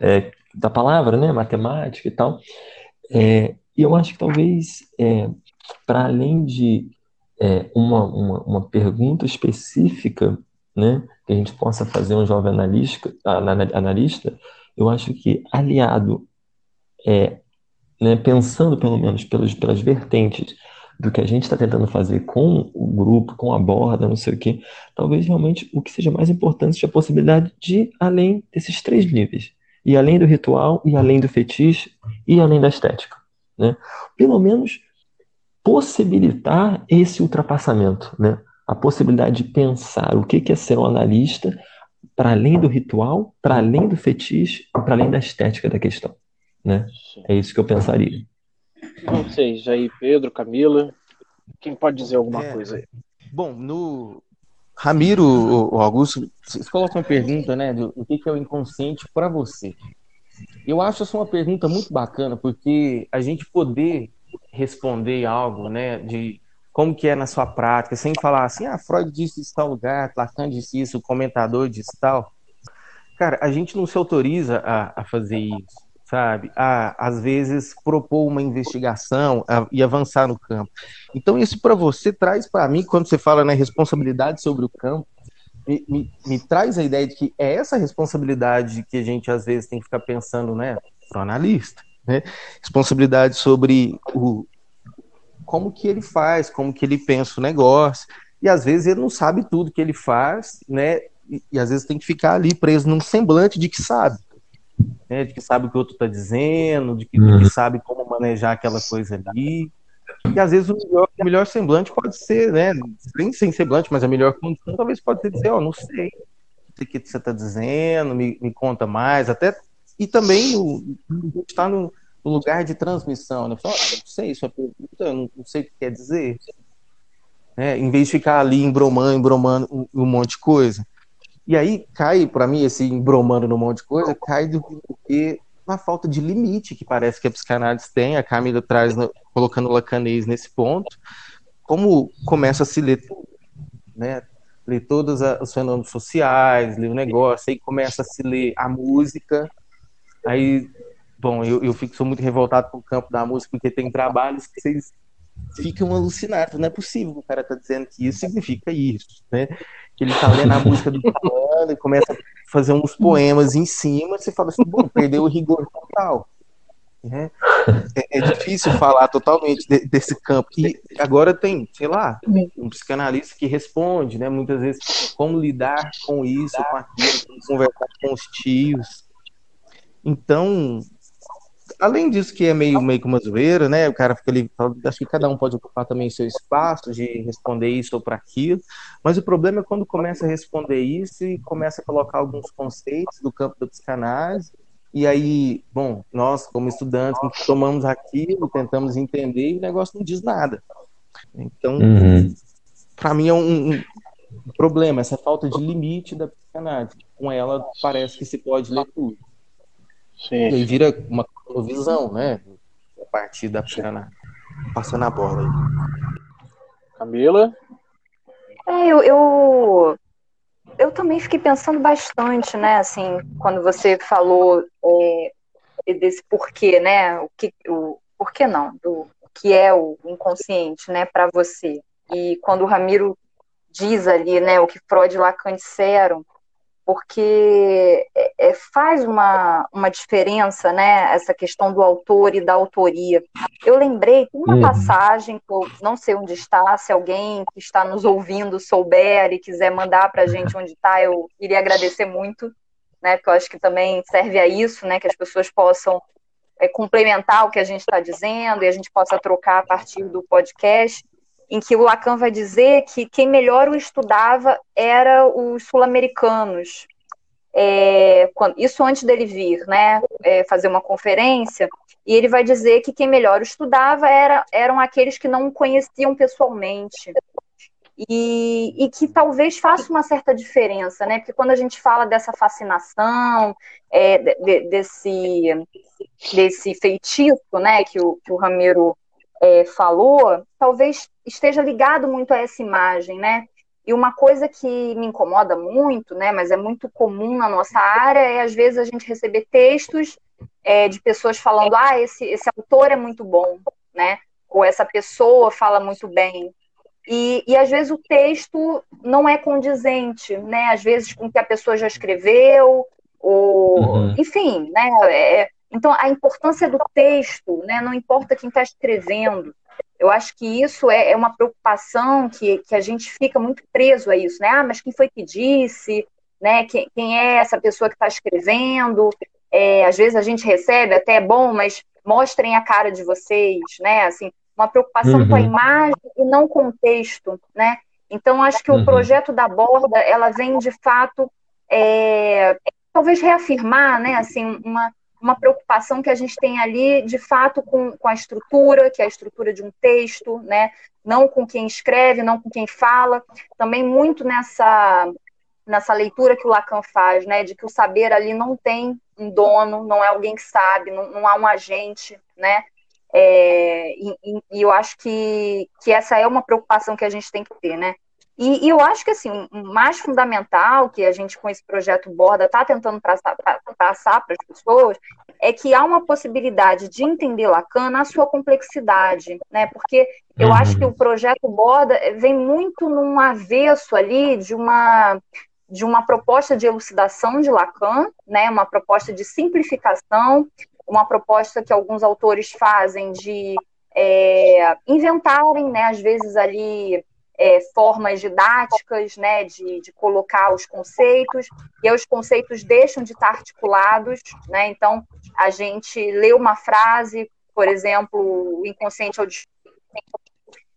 É, da palavra, né, matemática e tal. É, e eu acho que talvez, é, para além de é, uma, uma, uma, pergunta específica, né, que a gente possa fazer um jovem analista, analista eu acho que aliado é, né, pensando pelo menos pelas, pelas vertentes do que a gente está tentando fazer com o grupo, com a borda, não sei o quê, talvez realmente o que seja mais importante seja a possibilidade de além desses três níveis. E além do ritual, e além do fetiche, e além da estética. Né? Pelo menos possibilitar esse ultrapassamento, né? a possibilidade de pensar o que é ser um analista para além do ritual, para além do fetiche, para além da estética da questão. Né? É isso que eu pensaria. Não sei, Jair, Pedro, Camila, quem pode dizer alguma é, coisa aí? Bom, no Ramiro, o Augusto, vocês colocam uma pergunta, né, do, o que é o inconsciente para você. Eu acho essa uma pergunta muito bacana, porque a gente poder responder algo, né, de como que é na sua prática, sem falar assim, ah, Freud disse isso tal lugar, Lacan disse isso, o comentador disse tal. Cara, a gente não se autoriza a, a fazer isso sabe? A, às vezes, propor uma investigação a, e avançar no campo. Então, isso para você traz para mim, quando você fala na né, responsabilidade sobre o campo, me, me, me, traz a ideia de que é essa responsabilidade que a gente às vezes tem que ficar pensando, né, pro analista, né? Responsabilidade sobre o como que ele faz, como que ele pensa o negócio. E às vezes ele não sabe tudo que ele faz, né? E, e às vezes tem que ficar ali preso num semblante de que sabe né, de que sabe o que o outro está dizendo, de que, uhum. de que, sabe como manejar aquela coisa ali. E às vezes o melhor, o melhor semblante pode ser, né, nem sem semblante, mas a melhor condição talvez pode ser dizer, ó, oh, não sei o que você está dizendo, me, me conta mais, até e também o, está no, no, lugar de transmissão, né? Fala, oh, não sei, sua pergunta, eu não, não sei o que quer dizer. É, em vez de ficar ali embromando, embromando um, um monte de coisa. E aí cai, para mim, esse embromando num monte de coisa, cai do que uma falta de limite que parece que a psicanálise tem, a Camila traz, no, colocando o lacanês nesse ponto, como começa a se ler né? Ler todos os fenômenos sociais, ler o negócio, aí começa a se ler a música, aí, bom, eu, eu fico, sou muito revoltado com o campo da música, porque tem trabalhos que vocês ficam alucinados, não é possível que o cara tá dizendo que isso significa isso, né? que ele tá lendo a música do fulano e começa a fazer uns poemas em cima, você fala assim, bom, perdeu o rigor total. Né? É, é, difícil falar totalmente de, desse campo. E agora tem, sei lá, um psicanalista que responde, né? Muitas vezes, como lidar com isso, com aquilo, como conversar com os tios. Então, além disso que é meio, meio que uma zoeira, né? O cara fica ali, acho que cada um pode ocupar também seu espaço de responder isso ou para aquilo, mas o problema é quando começa a responder isso e começa a colocar alguns conceitos do campo da psicanálise, e aí, bom, nós como estudantes tomamos aquilo, tentamos entender e o negócio não diz nada. Então, uhum. para mim é um, um problema, essa falta de limite da psicanálise. Com ela parece que se pode ler tudo. Sim. E vira uma visão, né? A partir da psicanálise. Passando a bola aí. Camila? É, eu, eu, eu, também fiquei pensando bastante, né? Assim, quando você falou é, desse porquê, né? O que, o porquê não, do que é o inconsciente, né, para você. E quando o Ramiro diz ali, né, o que Freud e Lacan disseram, porque é, é, faz uma, uma diferença, né, essa questão do autor e da autoria. Eu lembrei de uma uhum. passagem, que eu não sei onde está, se alguém que está nos ouvindo souber e quiser mandar para a gente onde está, eu iria agradecer muito, né? Porque eu acho que também serve a isso, né? Que as pessoas possam é, complementar o que a gente está dizendo e a gente possa trocar a partir do podcast, em que o Lacan vai dizer que quem melhor o estudava era os sul-americanos. É, isso antes dele vir, né? É, fazer uma conferência, e ele vai dizer que quem melhor o estudava era, eram aqueles que não o conheciam pessoalmente e, e, que talvez faça uma certa diferença, né? Porque quando a gente fala dessa fascinação, é, de, desse, desse feitiço, né, que o, que o Ramiro é, falou, talvez esteja ligado muito a essa imagem, né? E uma coisa que me incomoda muito, né, mas é muito comum na nossa área, é às vezes a gente receber textos é, de pessoas falando, ah, esse, esse autor é muito bom, né? Ou essa pessoa fala muito bem. E, e às vezes o texto não é condizente, né? Às vezes com o que a pessoa já escreveu, ou uhum. enfim, né? É, então a importância do texto, né? Não importa quem está escrevendo. Eu acho que isso é, é, uma preocupação que, que a gente fica muito preso a isso, né? Ah, mas quem foi que disse? Né? Quem, quem é essa pessoa que está escrevendo? É, às vezes a gente recebe até é bom, mas mostrem a cara de vocês, né? Assim, uma preocupação uhum. com a uhum. imagem e não com o texto, né? Então, acho que uhum. o projeto da Borda, ela vem, de fato, é, talvez reafirmar, né, assim, uma, uma preocupação que a gente tem ali, de fato, com, com a estrutura, que é a estrutura de um texto, né, não com quem escreve, não com quem fala, também muito nessa, nessa leitura que o Lacan faz, né, de que o saber ali não tem um dono, não é alguém que sabe, não, não há um agente, né, é, e, e, eu acho que, que essa é uma preocupação que a gente tem que ter, né? E, e eu acho que assim, o mais fundamental que a gente com esse projeto Borda está tentando passar para as pessoas é que há uma possibilidade de entender Lacan na sua complexidade, né? Porque eu uhum. acho que o projeto Borda vem muito num avesso ali de uma de uma proposta de elucidação de Lacan, né? Uma proposta de simplificação uma proposta que alguns autores fazem de é, inventarem, né, às vezes ali é, formas didáticas, né, de, de colocar os conceitos, e aí os conceitos deixam de estar articulados, né, então a gente lê uma frase, por exemplo, o inconsciente auditivo,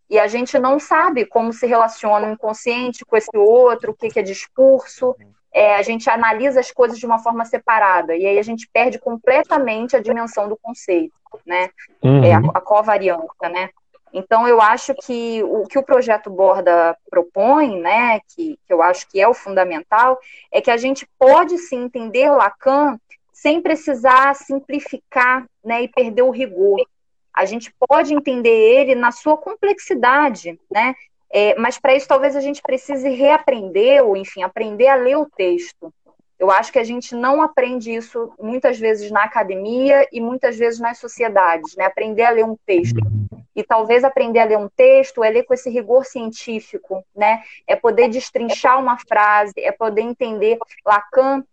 e a gente não sabe como se relaciona o inconsciente com esse outro, o que, que é discurso, é, a gente analisa as coisas de uma forma separada, e aí a gente perde completamente a dimensão do conceito, né? Uhum. É a, a covariância, né? Então, eu acho que o que o projeto Borda propõe, né, que, que eu acho que é o fundamental, é que a gente pode sim entender Lacan sem precisar simplificar né, e perder o rigor. A gente pode entender ele na sua complexidade, né? É, mas para isso talvez a gente precise reaprender, ou enfim, aprender a ler o texto. Eu acho que a gente não aprende isso muitas vezes na academia e muitas vezes nas sociedades, né? Aprender a ler um texto. E talvez aprender a ler um texto é ler com esse rigor científico, né? É poder destrinchar uma frase, é poder entender. Lacan,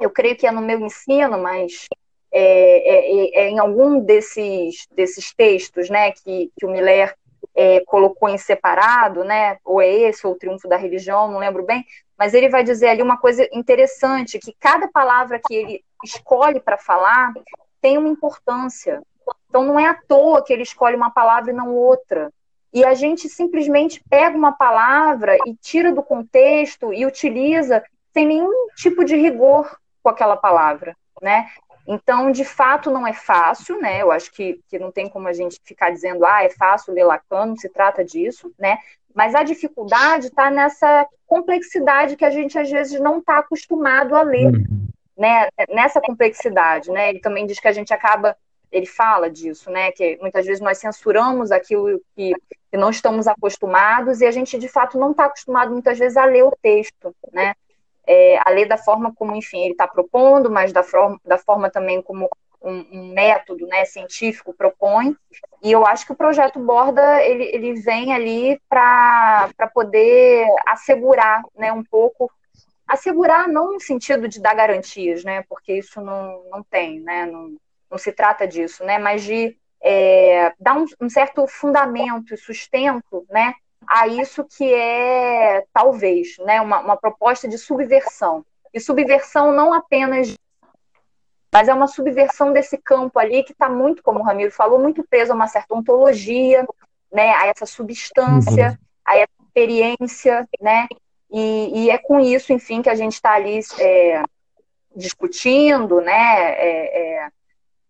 eu creio que é no meu ensino, mas é, é, é em algum desses, desses textos, né, que, que o Miller é, colocou em separado, né? Ou é esse ou o triunfo da religião, não lembro bem. Mas ele vai dizer ali uma coisa interessante, que cada palavra que ele escolhe para falar tem uma importância. Então não é à toa que ele escolhe uma palavra e não outra. E a gente simplesmente pega uma palavra e tira do contexto e utiliza sem nenhum tipo de rigor com aquela palavra, né? Então, de fato, não é fácil, né? Eu acho que, que não tem como a gente ficar dizendo, ah, é fácil ler Lacan, não se trata disso, né? Mas a dificuldade está nessa complexidade que a gente às vezes não está acostumado a ler, uhum. né? Nessa complexidade, né? Ele também diz que a gente acaba, ele fala disso, né? Que muitas vezes nós censuramos aquilo que, que não estamos acostumados e a gente de fato não está acostumado muitas vezes a ler o texto, né? É, a lei da forma como, enfim, ele está propondo, mas da forma, da forma também como um, um, método né, científico propõe. E eu acho que o projeto Borda ele, ele vem ali para poder assegurar né, um pouco, assegurar não no sentido de dar garantias, né, porque isso não, não tem, né, não, não se trata disso, né, mas de é, dar um, um certo fundamento e sustento né, a isso que é, talvez, né, uma, uma proposta de subversão. E subversão não apenas mas é uma subversão desse campo ali que está muito, como o Ramiro falou, muito preso a uma certa ontologia, né, a essa substância, uhum. a essa experiência, né, e, e, é com isso, enfim, que a gente está ali é, discutindo, né, é, é,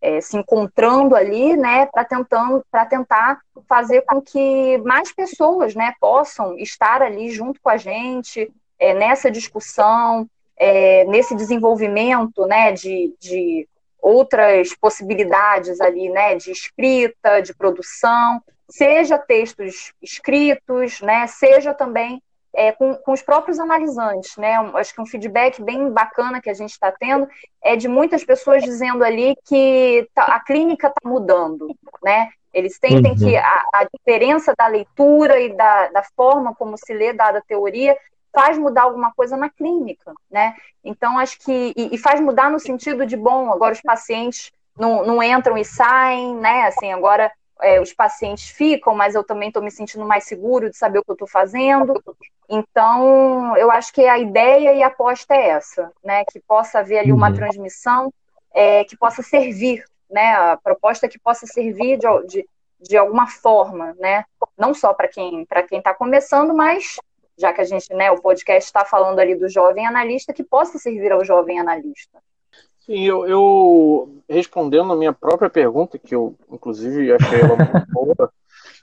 é se encontrando ali, né, para tentando, para tentar fazer com que mais pessoas, né, possam estar ali junto com a gente é, nessa discussão, é, nesse desenvolvimento, né, de, de outras possibilidades ali, né, de escrita, de produção, seja textos escritos, né, seja também é, com, com, os próprios analisantes, né? Acho que um feedback bem bacana que a gente está tendo é de muitas pessoas dizendo ali que tá, a clínica está mudando, né? Eles sentem uhum. que a, a, diferença da leitura e da, da forma como se lê dada teoria faz mudar alguma coisa na clínica, né? Então acho que e, e faz mudar no sentido de bom, agora os pacientes não, não entram e saem, né? Assim, agora é, os pacientes ficam, mas eu também estou me sentindo mais seguro de saber o que eu estou fazendo. Então, eu acho que a ideia e a aposta é essa, né? Que possa haver ali uma uhum. transmissão é, que possa servir, né? A proposta é que possa servir de, de, de alguma forma, né? Não só para quem para quem está começando, mas já que a gente, né, o podcast está falando ali do jovem analista, que possa servir ao jovem analista. Sim, eu, eu, respondendo a minha própria pergunta, que eu inclusive achei ela muito boa,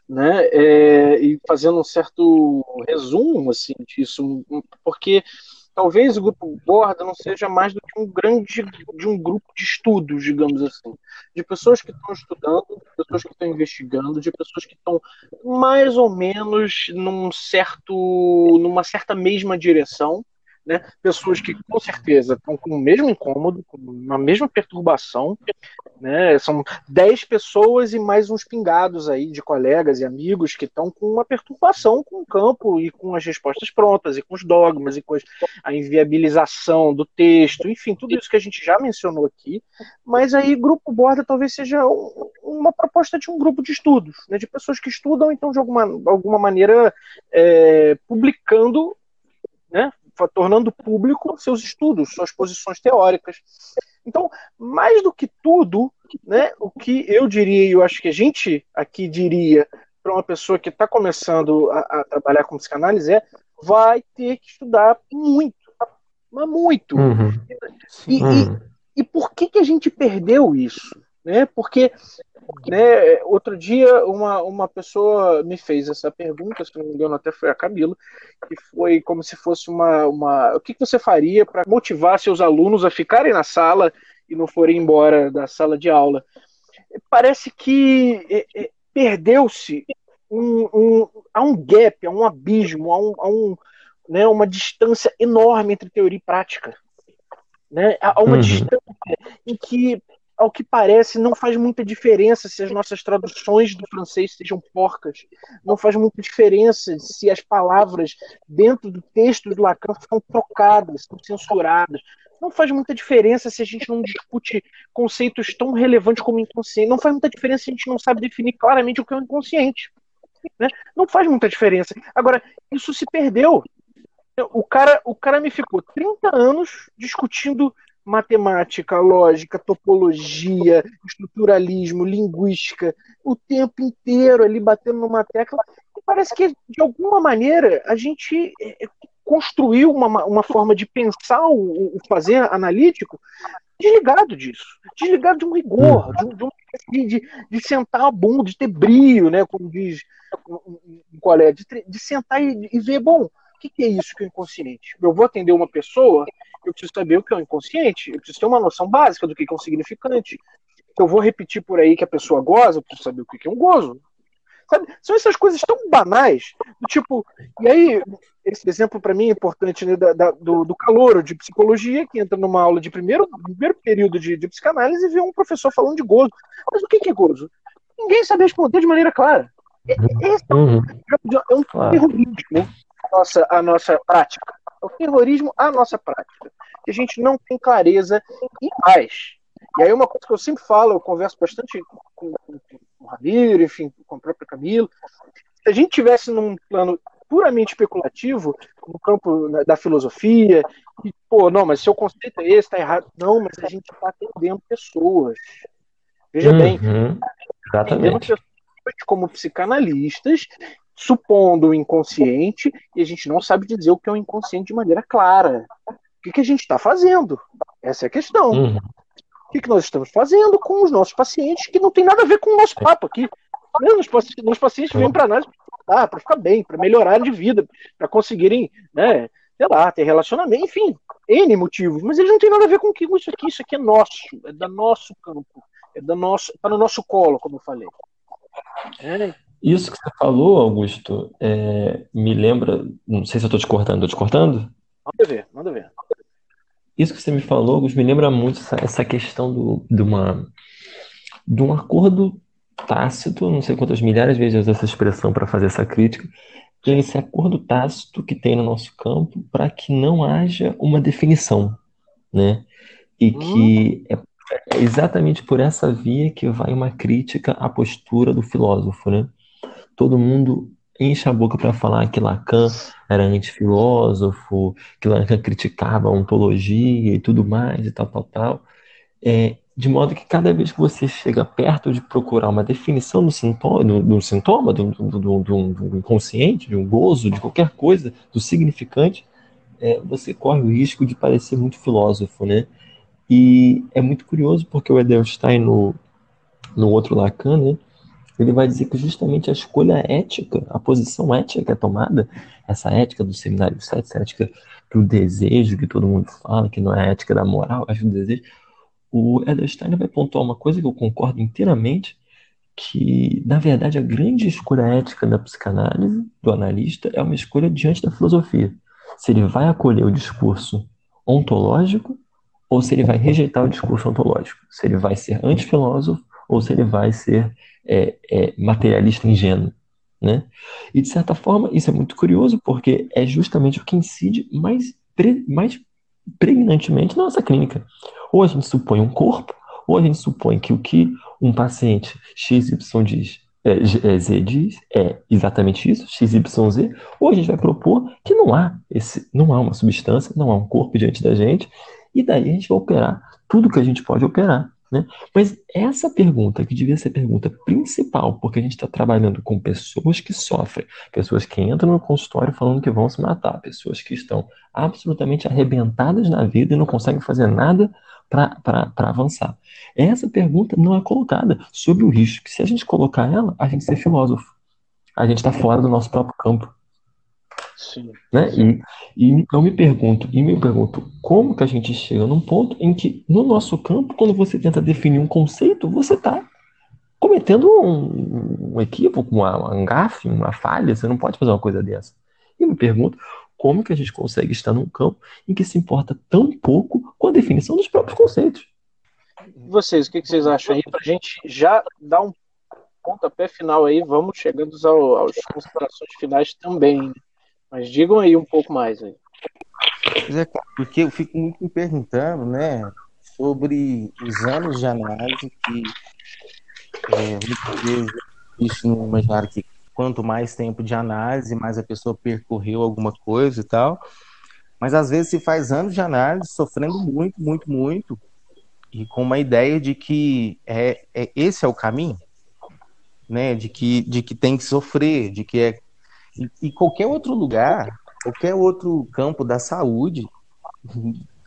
né, é, e fazendo um certo resumo assim disso, porque talvez o grupo Borda não seja mais do que um grande de um grupo de estudos, digamos assim, de pessoas que estão estudando, de pessoas que estão investigando, de pessoas que estão mais ou menos num certo, numa certa mesma direção, né? Pessoas que com certeza estão com o mesmo incômodo, com a mesma perturbação, né? São 10 pessoas e mais uns pingados aí de colegas e amigos que estão com uma perturbação com o campo e com as respostas prontas e com os dogmas e com a inviabilização do texto, enfim, tudo isso que a gente já mencionou aqui. Mas aí grupo borda talvez seja uma proposta de um grupo de estudos, né? De pessoas que estudam então de alguma, alguma maneira é, publicando né, tornando público seus estudos, suas posições teóricas. Então, mais do que tudo, né, o que eu diria, e eu acho que a gente aqui diria para uma pessoa que está começando a, a, trabalhar com psicanálise é vai ter que estudar muito, mas muito. Uhum. E, uhum. E, e, por que, que a gente perdeu isso? Né? Porque né, outro dia uma, uma pessoa me fez essa pergunta, se não me engano até foi a Camila, que foi como se fosse uma, uma o que você faria para motivar seus alunos a ficarem na sala e não forem embora da sala de aula? Parece que é, é, perdeu-se um, um, há um gap, há um abismo, há, um, há um, né, uma distância enorme entre teoria e prática. Né? Há uma uhum. distância em que ao que parece, não faz muita diferença se as nossas traduções do francês sejam porcas. Não faz muita diferença se as palavras dentro do texto do Lacan são trocadas, são censuradas. Não faz muita diferença se a gente não discute conceitos tão relevantes como inconsciente. Não faz muita diferença se a gente não sabe definir claramente o que é o inconsciente. Né? Não faz muita diferença. Agora, isso se perdeu. O cara, o cara me ficou 30 anos discutindo matemática, lógica, topologia, estruturalismo, linguística, o tempo inteiro ali batendo numa tecla. E parece que, de alguma maneira, a gente é, é, construiu uma, uma forma de pensar o, o fazer analítico desligado disso, desligado de um rigor, de, de, de, sentar a bunda, de ter brilho, né, como diz um, um colega, de, de sentar e, e ver, bom, o que, que é isso que é inconsciente? Eu vou atender uma pessoa eu preciso saber o que é o inconsciente, eu preciso ter uma noção básica do que é um significante. Eu vou repetir por aí que a pessoa goza, eu preciso saber o que é um gozo. Sabe? São essas coisas tão banais, do tipo, e aí, esse exemplo para mim é importante né, da, da, do, do calor de psicologia, que entra numa aula de primeiro, primeiro período de, de psicanálise e vê um professor falando de gozo. Mas o que é gozo? Ninguém sabe responder de maneira clara. Esse é um, uhum. é um terrorismo, né? A nossa, a nossa prática o terrorismo à nossa prática. Que a gente não tem clareza e mais. E aí uma coisa que eu sempre falo, eu converso bastante com, com, com o Ramiro, enfim, com a própria Camila, se a gente tivesse num plano puramente especulativo no campo da filosofia. E, pô, não, mas seu conceito é esse, tá errado. Não, mas a gente está atendendo pessoas. Veja uhum, bem, atendendo pessoas como psicanalistas, supondo o inconsciente, e a gente não sabe dizer o que é o inconsciente de maneira clara. O que, que a gente está fazendo? Essa é a questão. Uhum. O que, que nós estamos fazendo com os nossos pacientes que não tem nada a ver com o nosso papo aqui? Os pacientes, os pacientes vêm para nós para ficar bem, para melhorar de vida, para conseguirem, né, sei lá, ter relacionamento, enfim, N motivos, mas eles não têm nada a ver com isso aqui, isso aqui é nosso, é do nosso campo, é do nosso, tá no nosso colo, como eu falei. É. Isso que você falou, Augusto, é, me lembra, não sei se eu estou te cortando, estou te cortando? Manda ver, manda ver. Isso que você me falou, Augusto, me lembra muito essa, essa questão do, de, uma, de um acordo tácito, não sei quantas milhares de vezes eu uso essa expressão para fazer essa crítica, que é esse acordo tácito que tem no nosso campo para que não haja uma definição, né? E que hum. é, é exatamente por essa via que vai uma crítica à postura do filósofo, né? Todo mundo enche a boca para falar que Lacan era antifilósofo, que Lacan criticava a ontologia e tudo mais e tal, tal, tal. É, de modo que cada vez que você chega perto de procurar uma definição do sintoma, do, do sintoma, do, do, do, inconsciente, de um gozo, de qualquer coisa, do significante, é, você corre o risco de parecer muito filósofo, né? E é muito curioso porque o Edelstein, no, no outro Lacan, né, ele vai dizer que justamente a escolha ética, a posição ética que é tomada, essa ética do seminário 7, essa ética do desejo que todo mundo fala, que não é a ética da moral, que do desejo, o Edelstein vai pontuar uma coisa que eu concordo inteiramente, que, na verdade, a grande escolha ética da psicanálise, do analista, é uma escolha diante da filosofia. Se ele vai acolher o discurso ontológico ou se ele vai rejeitar o discurso ontológico. Se ele vai ser antifilósofo ou se ele vai ser é, é, materialista ingênuo. Né? E, de certa forma, isso é muito curioso, porque é justamente o que incide mais, pre, mais pregnantemente na nossa clínica. Ou a gente supõe um corpo, ou a gente supõe que o que um paciente XYZ diz, é, é, Z diz é exatamente isso, XYZ, ou a gente vai propor que não há esse, não há uma substância, não há um corpo diante da gente, e daí a gente vai operar tudo que a gente pode operar. Né? Mas essa pergunta, que devia ser a pergunta principal, porque a gente está trabalhando com pessoas que sofrem, pessoas que entram no consultório falando que vão se matar, pessoas que estão absolutamente arrebentadas na vida e não conseguem fazer nada para avançar. Essa pergunta não é colocada sobre o risco se a gente colocar ela, a gente ser filósofo. A gente está fora do nosso próprio campo. Sim. Né? E, e eu me pergunto, e me pergunto, como que a gente chega num ponto em que, no nosso campo, quando você tenta definir um conceito, você está cometendo um, um equívoco, uma, um gafe, uma falha, você não pode fazer uma coisa dessa. E me pergunto, como que a gente consegue estar num campo em que se importa tão pouco com a definição dos próprios conceitos? Vocês, o que, vocês acham aí? Para a gente já dar um pontapé final aí, vamos chegando ao, aos considerações finais também. Mas digam aí um pouco mais aí. É, porque eu fico muito me perguntando, né, sobre os anos de análise que é, muitas isso no imaginário que quanto mais tempo de análise, mais a pessoa percorreu alguma coisa e tal. Mas às vezes se faz anos de análise, sofrendo muito, muito, muito, e com uma ideia de que é, é esse é o caminho, né? De que, de que tem que sofrer, de que é e, e qualquer outro lugar, qualquer outro campo da saúde,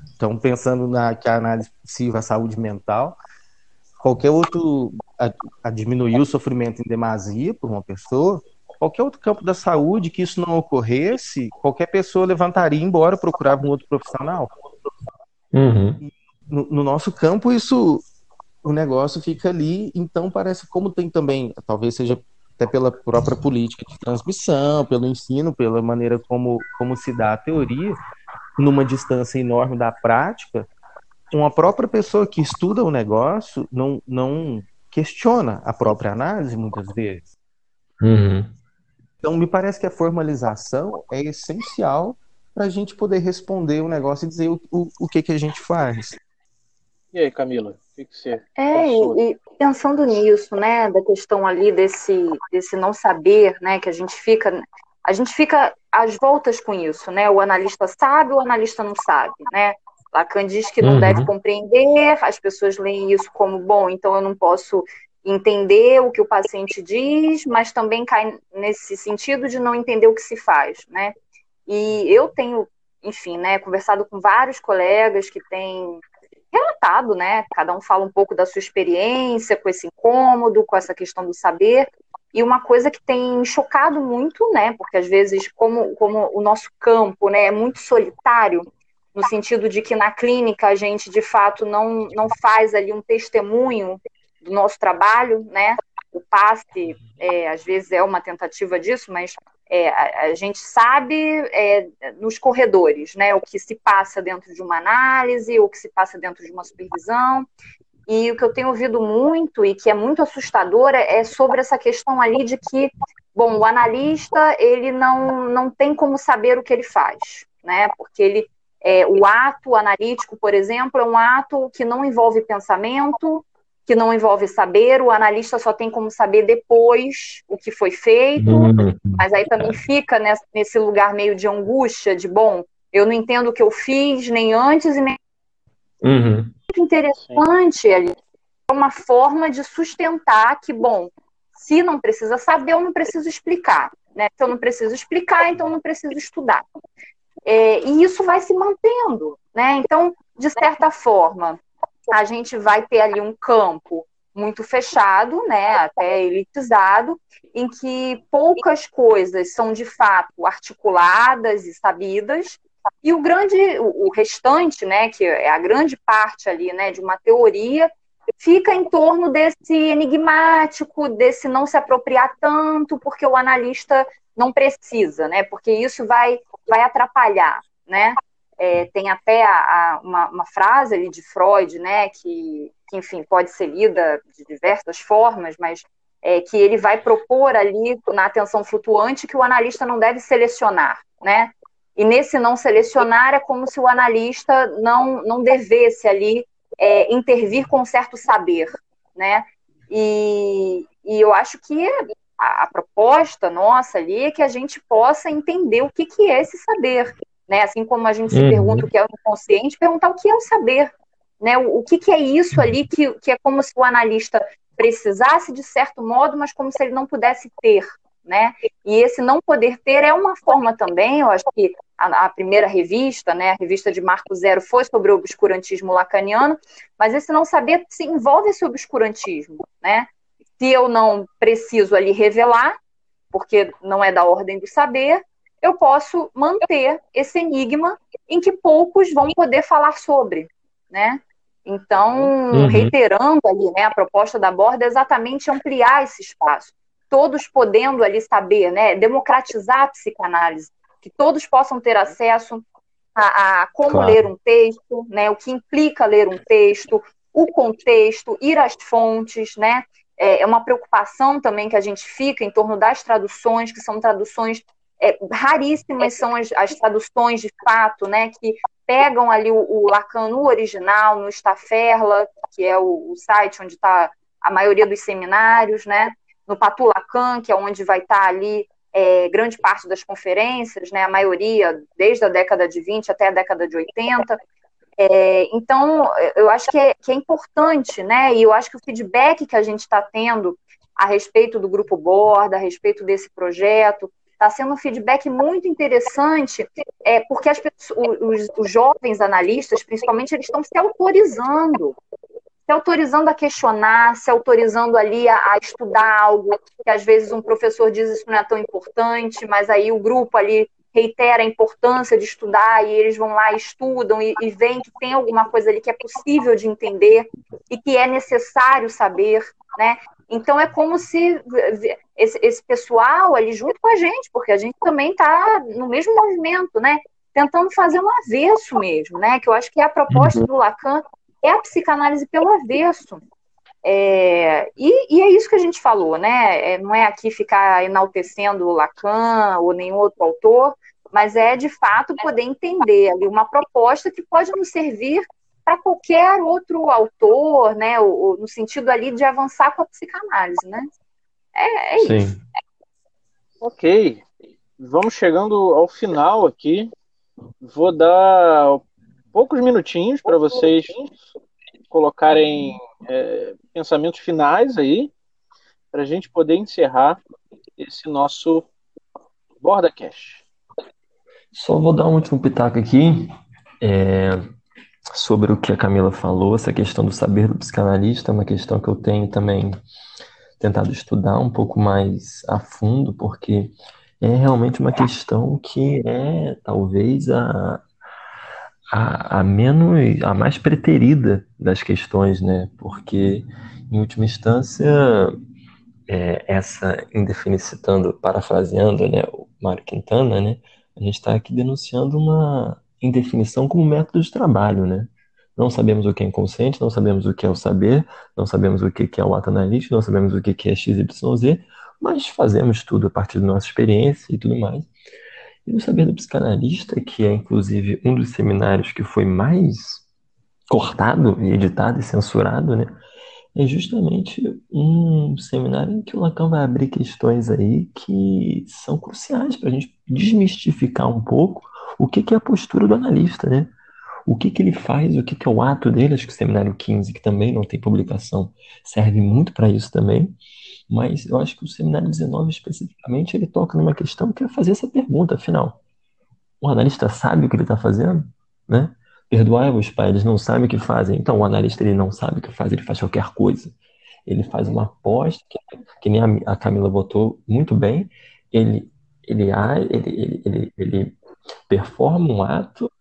estão pensando na que a análise possível a saúde mental, qualquer outro a, a, diminuir o sofrimento em demasia por uma pessoa, qualquer outro campo da saúde que isso não ocorresse, qualquer pessoa levantaria e embora procurava um outro profissional. Uhum. No, no, nosso campo isso o negócio fica ali, então parece como tem também, talvez seja até pela própria política de transmissão, pelo ensino, pela maneira como, como se dá a teoria, numa distância enorme da prática, uma própria pessoa que estuda o negócio não, não questiona a própria análise muitas vezes. Uhum. Então, me parece que a formalização é essencial para a gente poder responder o negócio e dizer o, o, o que, que a gente faz. E aí, Camila? O que, você É, e, e, pensando nisso, né, da questão ali desse, desse não saber, né, que a gente fica a gente fica às voltas com isso, né? O analista sabe, o analista não sabe, né? Lacan diz que não uhum. deve compreender, as pessoas leem isso como, bom, então eu não posso entender o que o paciente diz, mas também cai nesse sentido de não entender o que se faz, né? E eu tenho, enfim, né, conversado com vários colegas que têm relatado, né? Cada um fala um pouco da sua experiência com esse incômodo, com essa questão do saber. E uma coisa que tem chocado muito, né? Porque às vezes, como, como o nosso campo né, é muito solitário, no sentido de que na clínica a gente de fato não, não faz ali um testemunho do nosso trabalho, né? O passe, é, às vezes, é uma tentativa disso, mas é, a, a, gente sabe é, nos corredores, né? O que se passa dentro de uma análise, o que se passa dentro de uma supervisão. E o que eu tenho ouvido muito e que é muito assustador é, é sobre essa questão ali de que, bom, o analista ele não, não tem como saber o que ele faz, né? Porque ele é, o ato analítico, por exemplo, é um ato que não envolve pensamento, que não envolve saber, o analista só tem como saber depois o que foi feito, uhum. mas aí também fica nesse lugar meio de angústia, de bom, eu não entendo o que eu fiz, nem antes e nem. Uhum muito interessante ali. É uma forma de sustentar que, bom, se não precisa saber, eu não preciso explicar. Né? Se eu não preciso explicar, então eu não preciso estudar. É, e isso vai se mantendo. Né? Então, de certa forma, a gente vai ter ali um campo muito fechado, né, até elitizado, em que poucas coisas são de fato articuladas e sabidas, e o grande, o restante, né, que é a grande parte ali, né, de uma teoria, fica em torno desse enigmático, desse não se apropriar tanto, porque o analista não precisa, né, porque isso vai, vai atrapalhar, né. É, tem até a, a, uma, uma, frase ali de Freud, né, que, que, enfim, pode ser lida de diversas formas, mas é, que ele vai propor ali na atenção flutuante que o analista não deve selecionar, né? E nesse não selecionar é como se o analista não, não devesse ali é, intervir com certo saber, né? E, e eu acho que a, a, proposta nossa ali é que a gente possa entender o que, que é esse saber, né? Assim como a gente se uhum. pergunta o que é o inconsciente, perguntar o que é o saber, né? O, o que, que é isso ali que, que é como se o analista precisasse de certo modo, mas como se ele não pudesse ter, né? E esse não poder ter é uma forma também, eu acho que a, a, primeira revista, né, a revista de Marco Zero foi sobre o obscurantismo lacaniano, mas esse não saber se envolve esse obscurantismo, né? Se eu não preciso ali revelar, porque não é da ordem do saber, eu posso manter esse enigma em que poucos vão poder falar sobre, né? Então, uhum. reiterando ali, né, a proposta da borda é exatamente ampliar esse espaço todos podendo ali saber, né, democratizar a psicanálise, que todos possam ter acesso a, a como claro. ler um texto, né, o que implica ler um texto, o contexto, ir às fontes, né, é, é uma preocupação também que a gente fica em torno das traduções, que são traduções é, raríssimas são as, as, traduções de fato, né, que pegam ali o, o Lacan no original, no Staferla, que é o, o site onde está a maioria dos seminários, né, no Patulacan, que é onde vai estar ali é, grande parte das conferências, né, a maioria desde a década de 20 até a década de 80. É, então, eu acho que é, que é importante, né, e eu acho que o feedback que a gente está tendo a respeito do Grupo Borda, a respeito desse projeto, está sendo um feedback muito interessante, é, porque as pessoas, os, os jovens analistas, principalmente, eles estão se autorizando se autorizando a questionar, se autorizando ali a, a, estudar algo que às vezes um professor diz isso não é tão importante, mas aí o grupo ali reitera a importância de estudar e eles vão lá estudam e, e veem que tem alguma coisa ali que é possível de entender e que é necessário saber, né? Então é como se esse, esse pessoal ali junto com a gente, porque a gente também está no mesmo movimento, né? Tentando fazer um avesso mesmo, né? Que eu acho que é a proposta uhum. do Lacan é a psicanálise pelo avesso. É, e, e, é isso que a gente falou, né? É, não é aqui ficar enaltecendo o Lacan ou nenhum outro autor, mas é de fato poder entender ali uma proposta que pode nos servir para qualquer outro autor, né? Ou, no sentido ali de avançar com a psicanálise, né? É, é isso. Ok. vamos chegando ao final aqui. Vou dar poucos minutinhos para vocês colocarem é, pensamentos finais aí, para a gente poder encerrar esse nosso Borda Cash. Só vou dar um último pitaco aqui é, sobre o que a Camila falou, essa questão do saber do psicanalista, é uma questão que eu tenho também tentado estudar um pouco mais a fundo, porque é realmente uma questão que é talvez a, a, a menos, a mais preterida das questões, né? Porque, em última instância, é, essa indefinição, citando, parafraseando, né, o Mário Quintana, né? A gente está aqui denunciando uma indefinição como método de trabalho, né? Não sabemos o que é inconsciente, não sabemos o que é o saber, não sabemos o que é o ato analítico, não sabemos o que é XYZ, mas fazemos tudo a partir da nossa experiência e tudo mais. E o saber do psicanalista, que é inclusive um dos seminários que foi mais cortado e editado e censurado, né? É justamente um seminário em que o Lacan vai abrir questões aí que são cruciais para a gente desmistificar um pouco o que, é a postura do analista, né? O que, que ele faz, o que, que é o ato dele, acho que o seminário 15, que também não tem publicação, serve muito para isso também. Mas eu acho que o seminário 19, especificamente, ele toca numa questão que é fazer essa pergunta, afinal. O analista sabe o que ele está fazendo? Né? Perdoai-vos, pai, eles não sabem o que fazem. Então, o analista ele não sabe o que faz, ele faz qualquer coisa. Ele faz uma aposta, que, que nem a, a Camila botou muito bem. Ele, ele, ele, ele, ele, ele performa um ato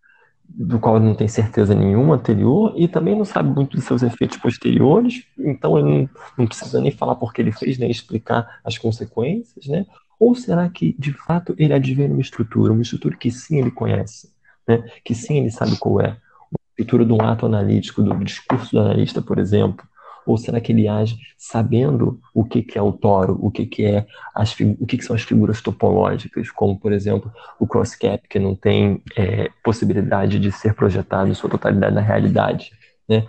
do qual não tem certeza nenhuma anterior e também não sabe muito dos seus efeitos posteriores, então ele não, não precisa nem falar porque ele fez, nem explicar as consequências, né? Ou será que, de fato, ele advém uma estrutura, uma estrutura que sim ele conhece, né? que sim ele sabe qual é? Uma estrutura de um ato analítico, do discurso do analista, por exemplo, ou será que ele age sabendo o que, que é o toro, o que, que é as, o que, que são as figuras topológicas, como por exemplo o cross-cap, que não tem é, possibilidade de ser projetado em sua totalidade na realidade, né?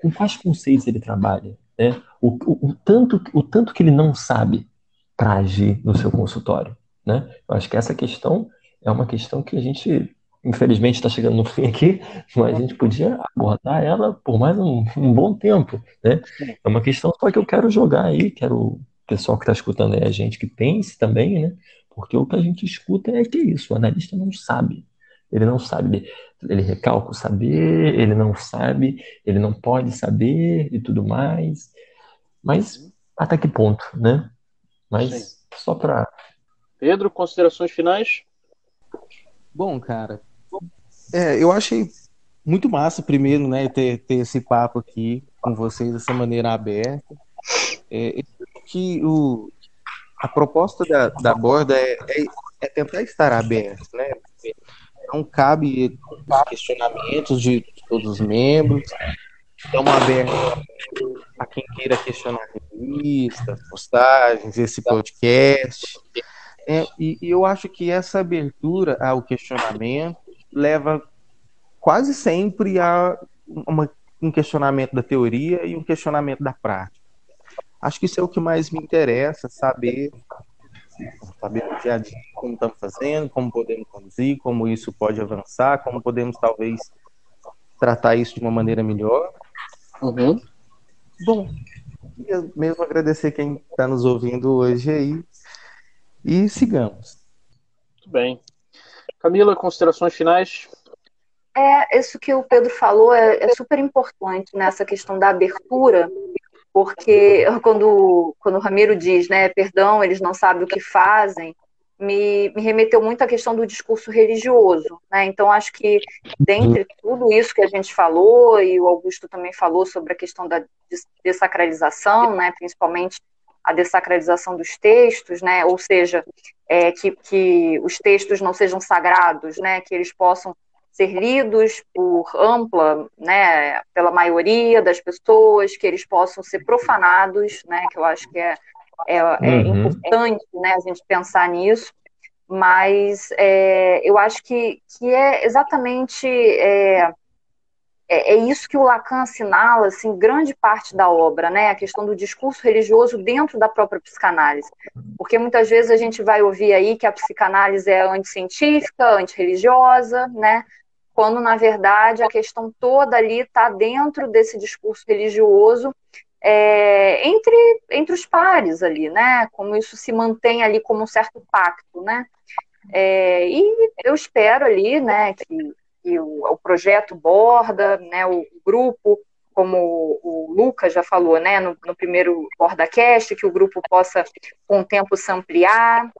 Com quais conceitos ele trabalha, né? O, o, o tanto, o tanto que ele não sabe para agir no seu consultório, né? Eu acho que essa questão é uma questão que a gente infelizmente está chegando no fim aqui, mas a gente podia abordar ela por mais um, um, bom tempo, né? É uma questão só que eu quero jogar aí, quero o pessoal que está escutando aí a gente que pense também, né? Porque o que a gente escuta é que é isso, o analista não sabe. Ele não sabe, ele recalca o saber, ele não sabe, ele não pode saber e tudo mais. Mas até que ponto, né? Mas Sim. só para. Pedro, considerações finais? Bom, cara, é, eu achei muito massa, primeiro, né, ter, ter esse papo aqui com vocês dessa maneira aberta. É, que o, a proposta da, da borda é, é, é tentar estar aberto, né? Não cabe questionamentos de todos os membros. Estamos abertos a quem queira questionar revistas, postagens, esse podcast. É, e, e eu acho que essa abertura ao questionamento leva quase sempre a uma, um questionamento da teoria e um questionamento da prática. Acho que isso é o que mais me interessa, saber saber no dia a dia como estamos fazendo, como podemos conduzir, como isso pode avançar, como podemos talvez tratar isso de uma maneira melhor. Uhum. Bom, mesmo agradecer quem está nos ouvindo hoje aí e sigamos. Muito bem. Camila, considerações finais? É, isso que o Pedro falou é, é super importante nessa questão da abertura, porque quando, quando o Ramiro diz, né, perdão, eles não sabem o que fazem, me, me remeteu muito à questão do discurso religioso, né? Então acho que dentre tudo isso que a gente falou e o Augusto também falou sobre a questão da desacralização, né, principalmente a desacralização dos textos, né? Ou seja, é, que, que os textos não sejam sagrados, né? Que eles possam ser lidos por ampla, né, pela maioria das pessoas, que eles possam ser profanados, né, que eu acho que é, é, é uhum. importante, né, a gente pensar nisso, mas é, eu acho que, que é exatamente é, é, é, isso que o Lacan assinala, assim, grande parte da obra, né? A questão do discurso religioso dentro da própria psicanálise. Porque muitas vezes a gente vai ouvir aí que a psicanálise é anticientífica, antirreligiosa, né? Quando, na verdade, a questão toda ali está dentro desse discurso religioso é, entre, entre os pares ali, né? Como isso se mantém ali como um certo pacto, né? É, e eu espero ali, né, que e o, o projeto Borda, né, o grupo, como o Lucas já falou, né, no, no primeiro BordaCast, que o grupo possa, com o tempo, se ampliar,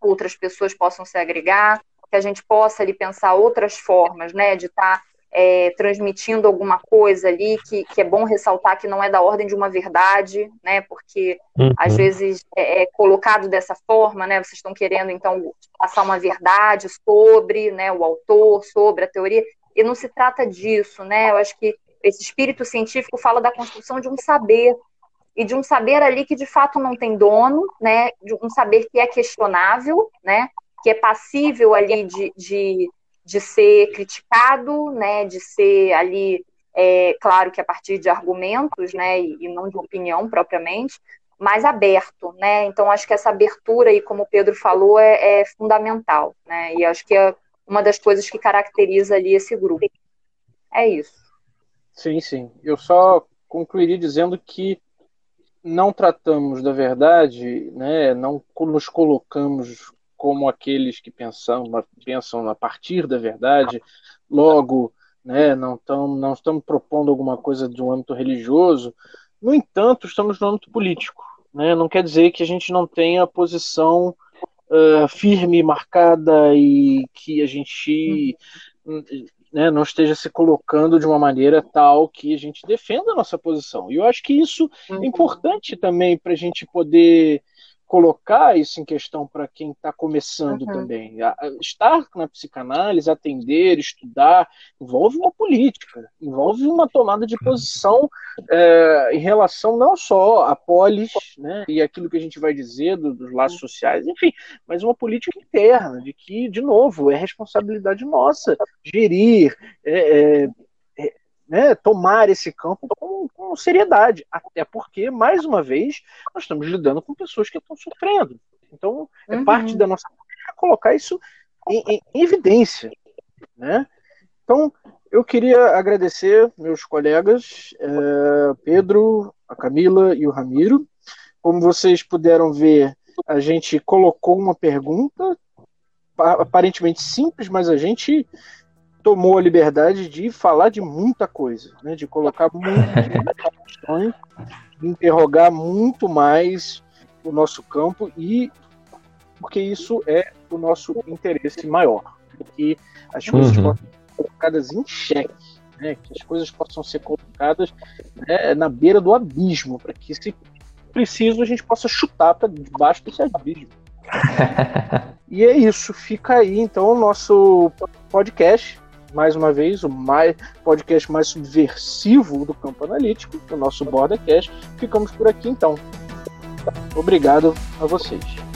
outras pessoas possam se agregar, que a gente possa ali pensar outras formas, né, de estar tá é, transmitindo alguma coisa ali que, que é bom ressaltar que não é da ordem de uma verdade, né? Porque uhum. às vezes é, é, colocado dessa forma, né? Vocês estão querendo então passar uma verdade sobre, né? O autor, sobre a teoria e não se trata disso, né? Eu acho que esse espírito científico fala da construção de um saber e de um saber ali que de fato não tem dono, né? De um saber que é questionável, né? Que é passível ali de, de de ser criticado, né, de ser ali, é, claro que a partir de argumentos, né, e, e, não de opinião propriamente, mais aberto, né, então acho que essa abertura aí, como o Pedro falou, é, é fundamental, né, e acho que é uma das coisas que caracteriza ali esse grupo. É isso. Sim, sim. Eu só concluiria dizendo que não tratamos da verdade, né, não nos colocamos como aqueles que pensam, pensam a partir da verdade, logo né, não, tão, não estamos propondo alguma coisa de um âmbito religioso, no entanto, estamos no âmbito político. Né? Não quer dizer que a gente não tenha posição uh, firme, marcada e que a gente né, não esteja se colocando de uma maneira tal que a gente defenda a nossa posição. E eu acho que isso é uhum. importante também para a gente poder colocar isso em questão para quem está começando uhum. também. Estar na psicanálise, atender, estudar, envolve uma política, envolve uma tomada de posição é, em relação não só a polis né, e aquilo que a gente vai dizer do, dos laços sociais, enfim, mas uma política interna, de que, de novo, é responsabilidade nossa gerir, é, é, né, tomar esse campo com, com, seriedade. Até porque, mais uma vez, nós estamos lidando com pessoas que estão sofrendo. Então, é uhum. parte da nossa colocar isso em, em, em evidência. Né? Então, eu queria agradecer meus colegas, é, Pedro, a Camila e o Ramiro. Como vocês puderam ver, a gente colocou uma pergunta aparentemente simples, mas a gente tomou a liberdade de falar de muita coisa, né? de colocar muitas questões, de interrogar muito mais o nosso campo e porque isso é o nosso interesse maior, que as coisas uhum. possam ser colocadas em xeque, né? que as coisas possam ser colocadas né, na beira do abismo, para que, se preciso, a gente possa chutar para debaixo desse abismo. e é isso, fica aí então o nosso podcast mais uma vez, o mais, podcast mais subversivo do campo analítico, o nosso BordaCast. Ficamos por aqui então. Obrigado a vocês.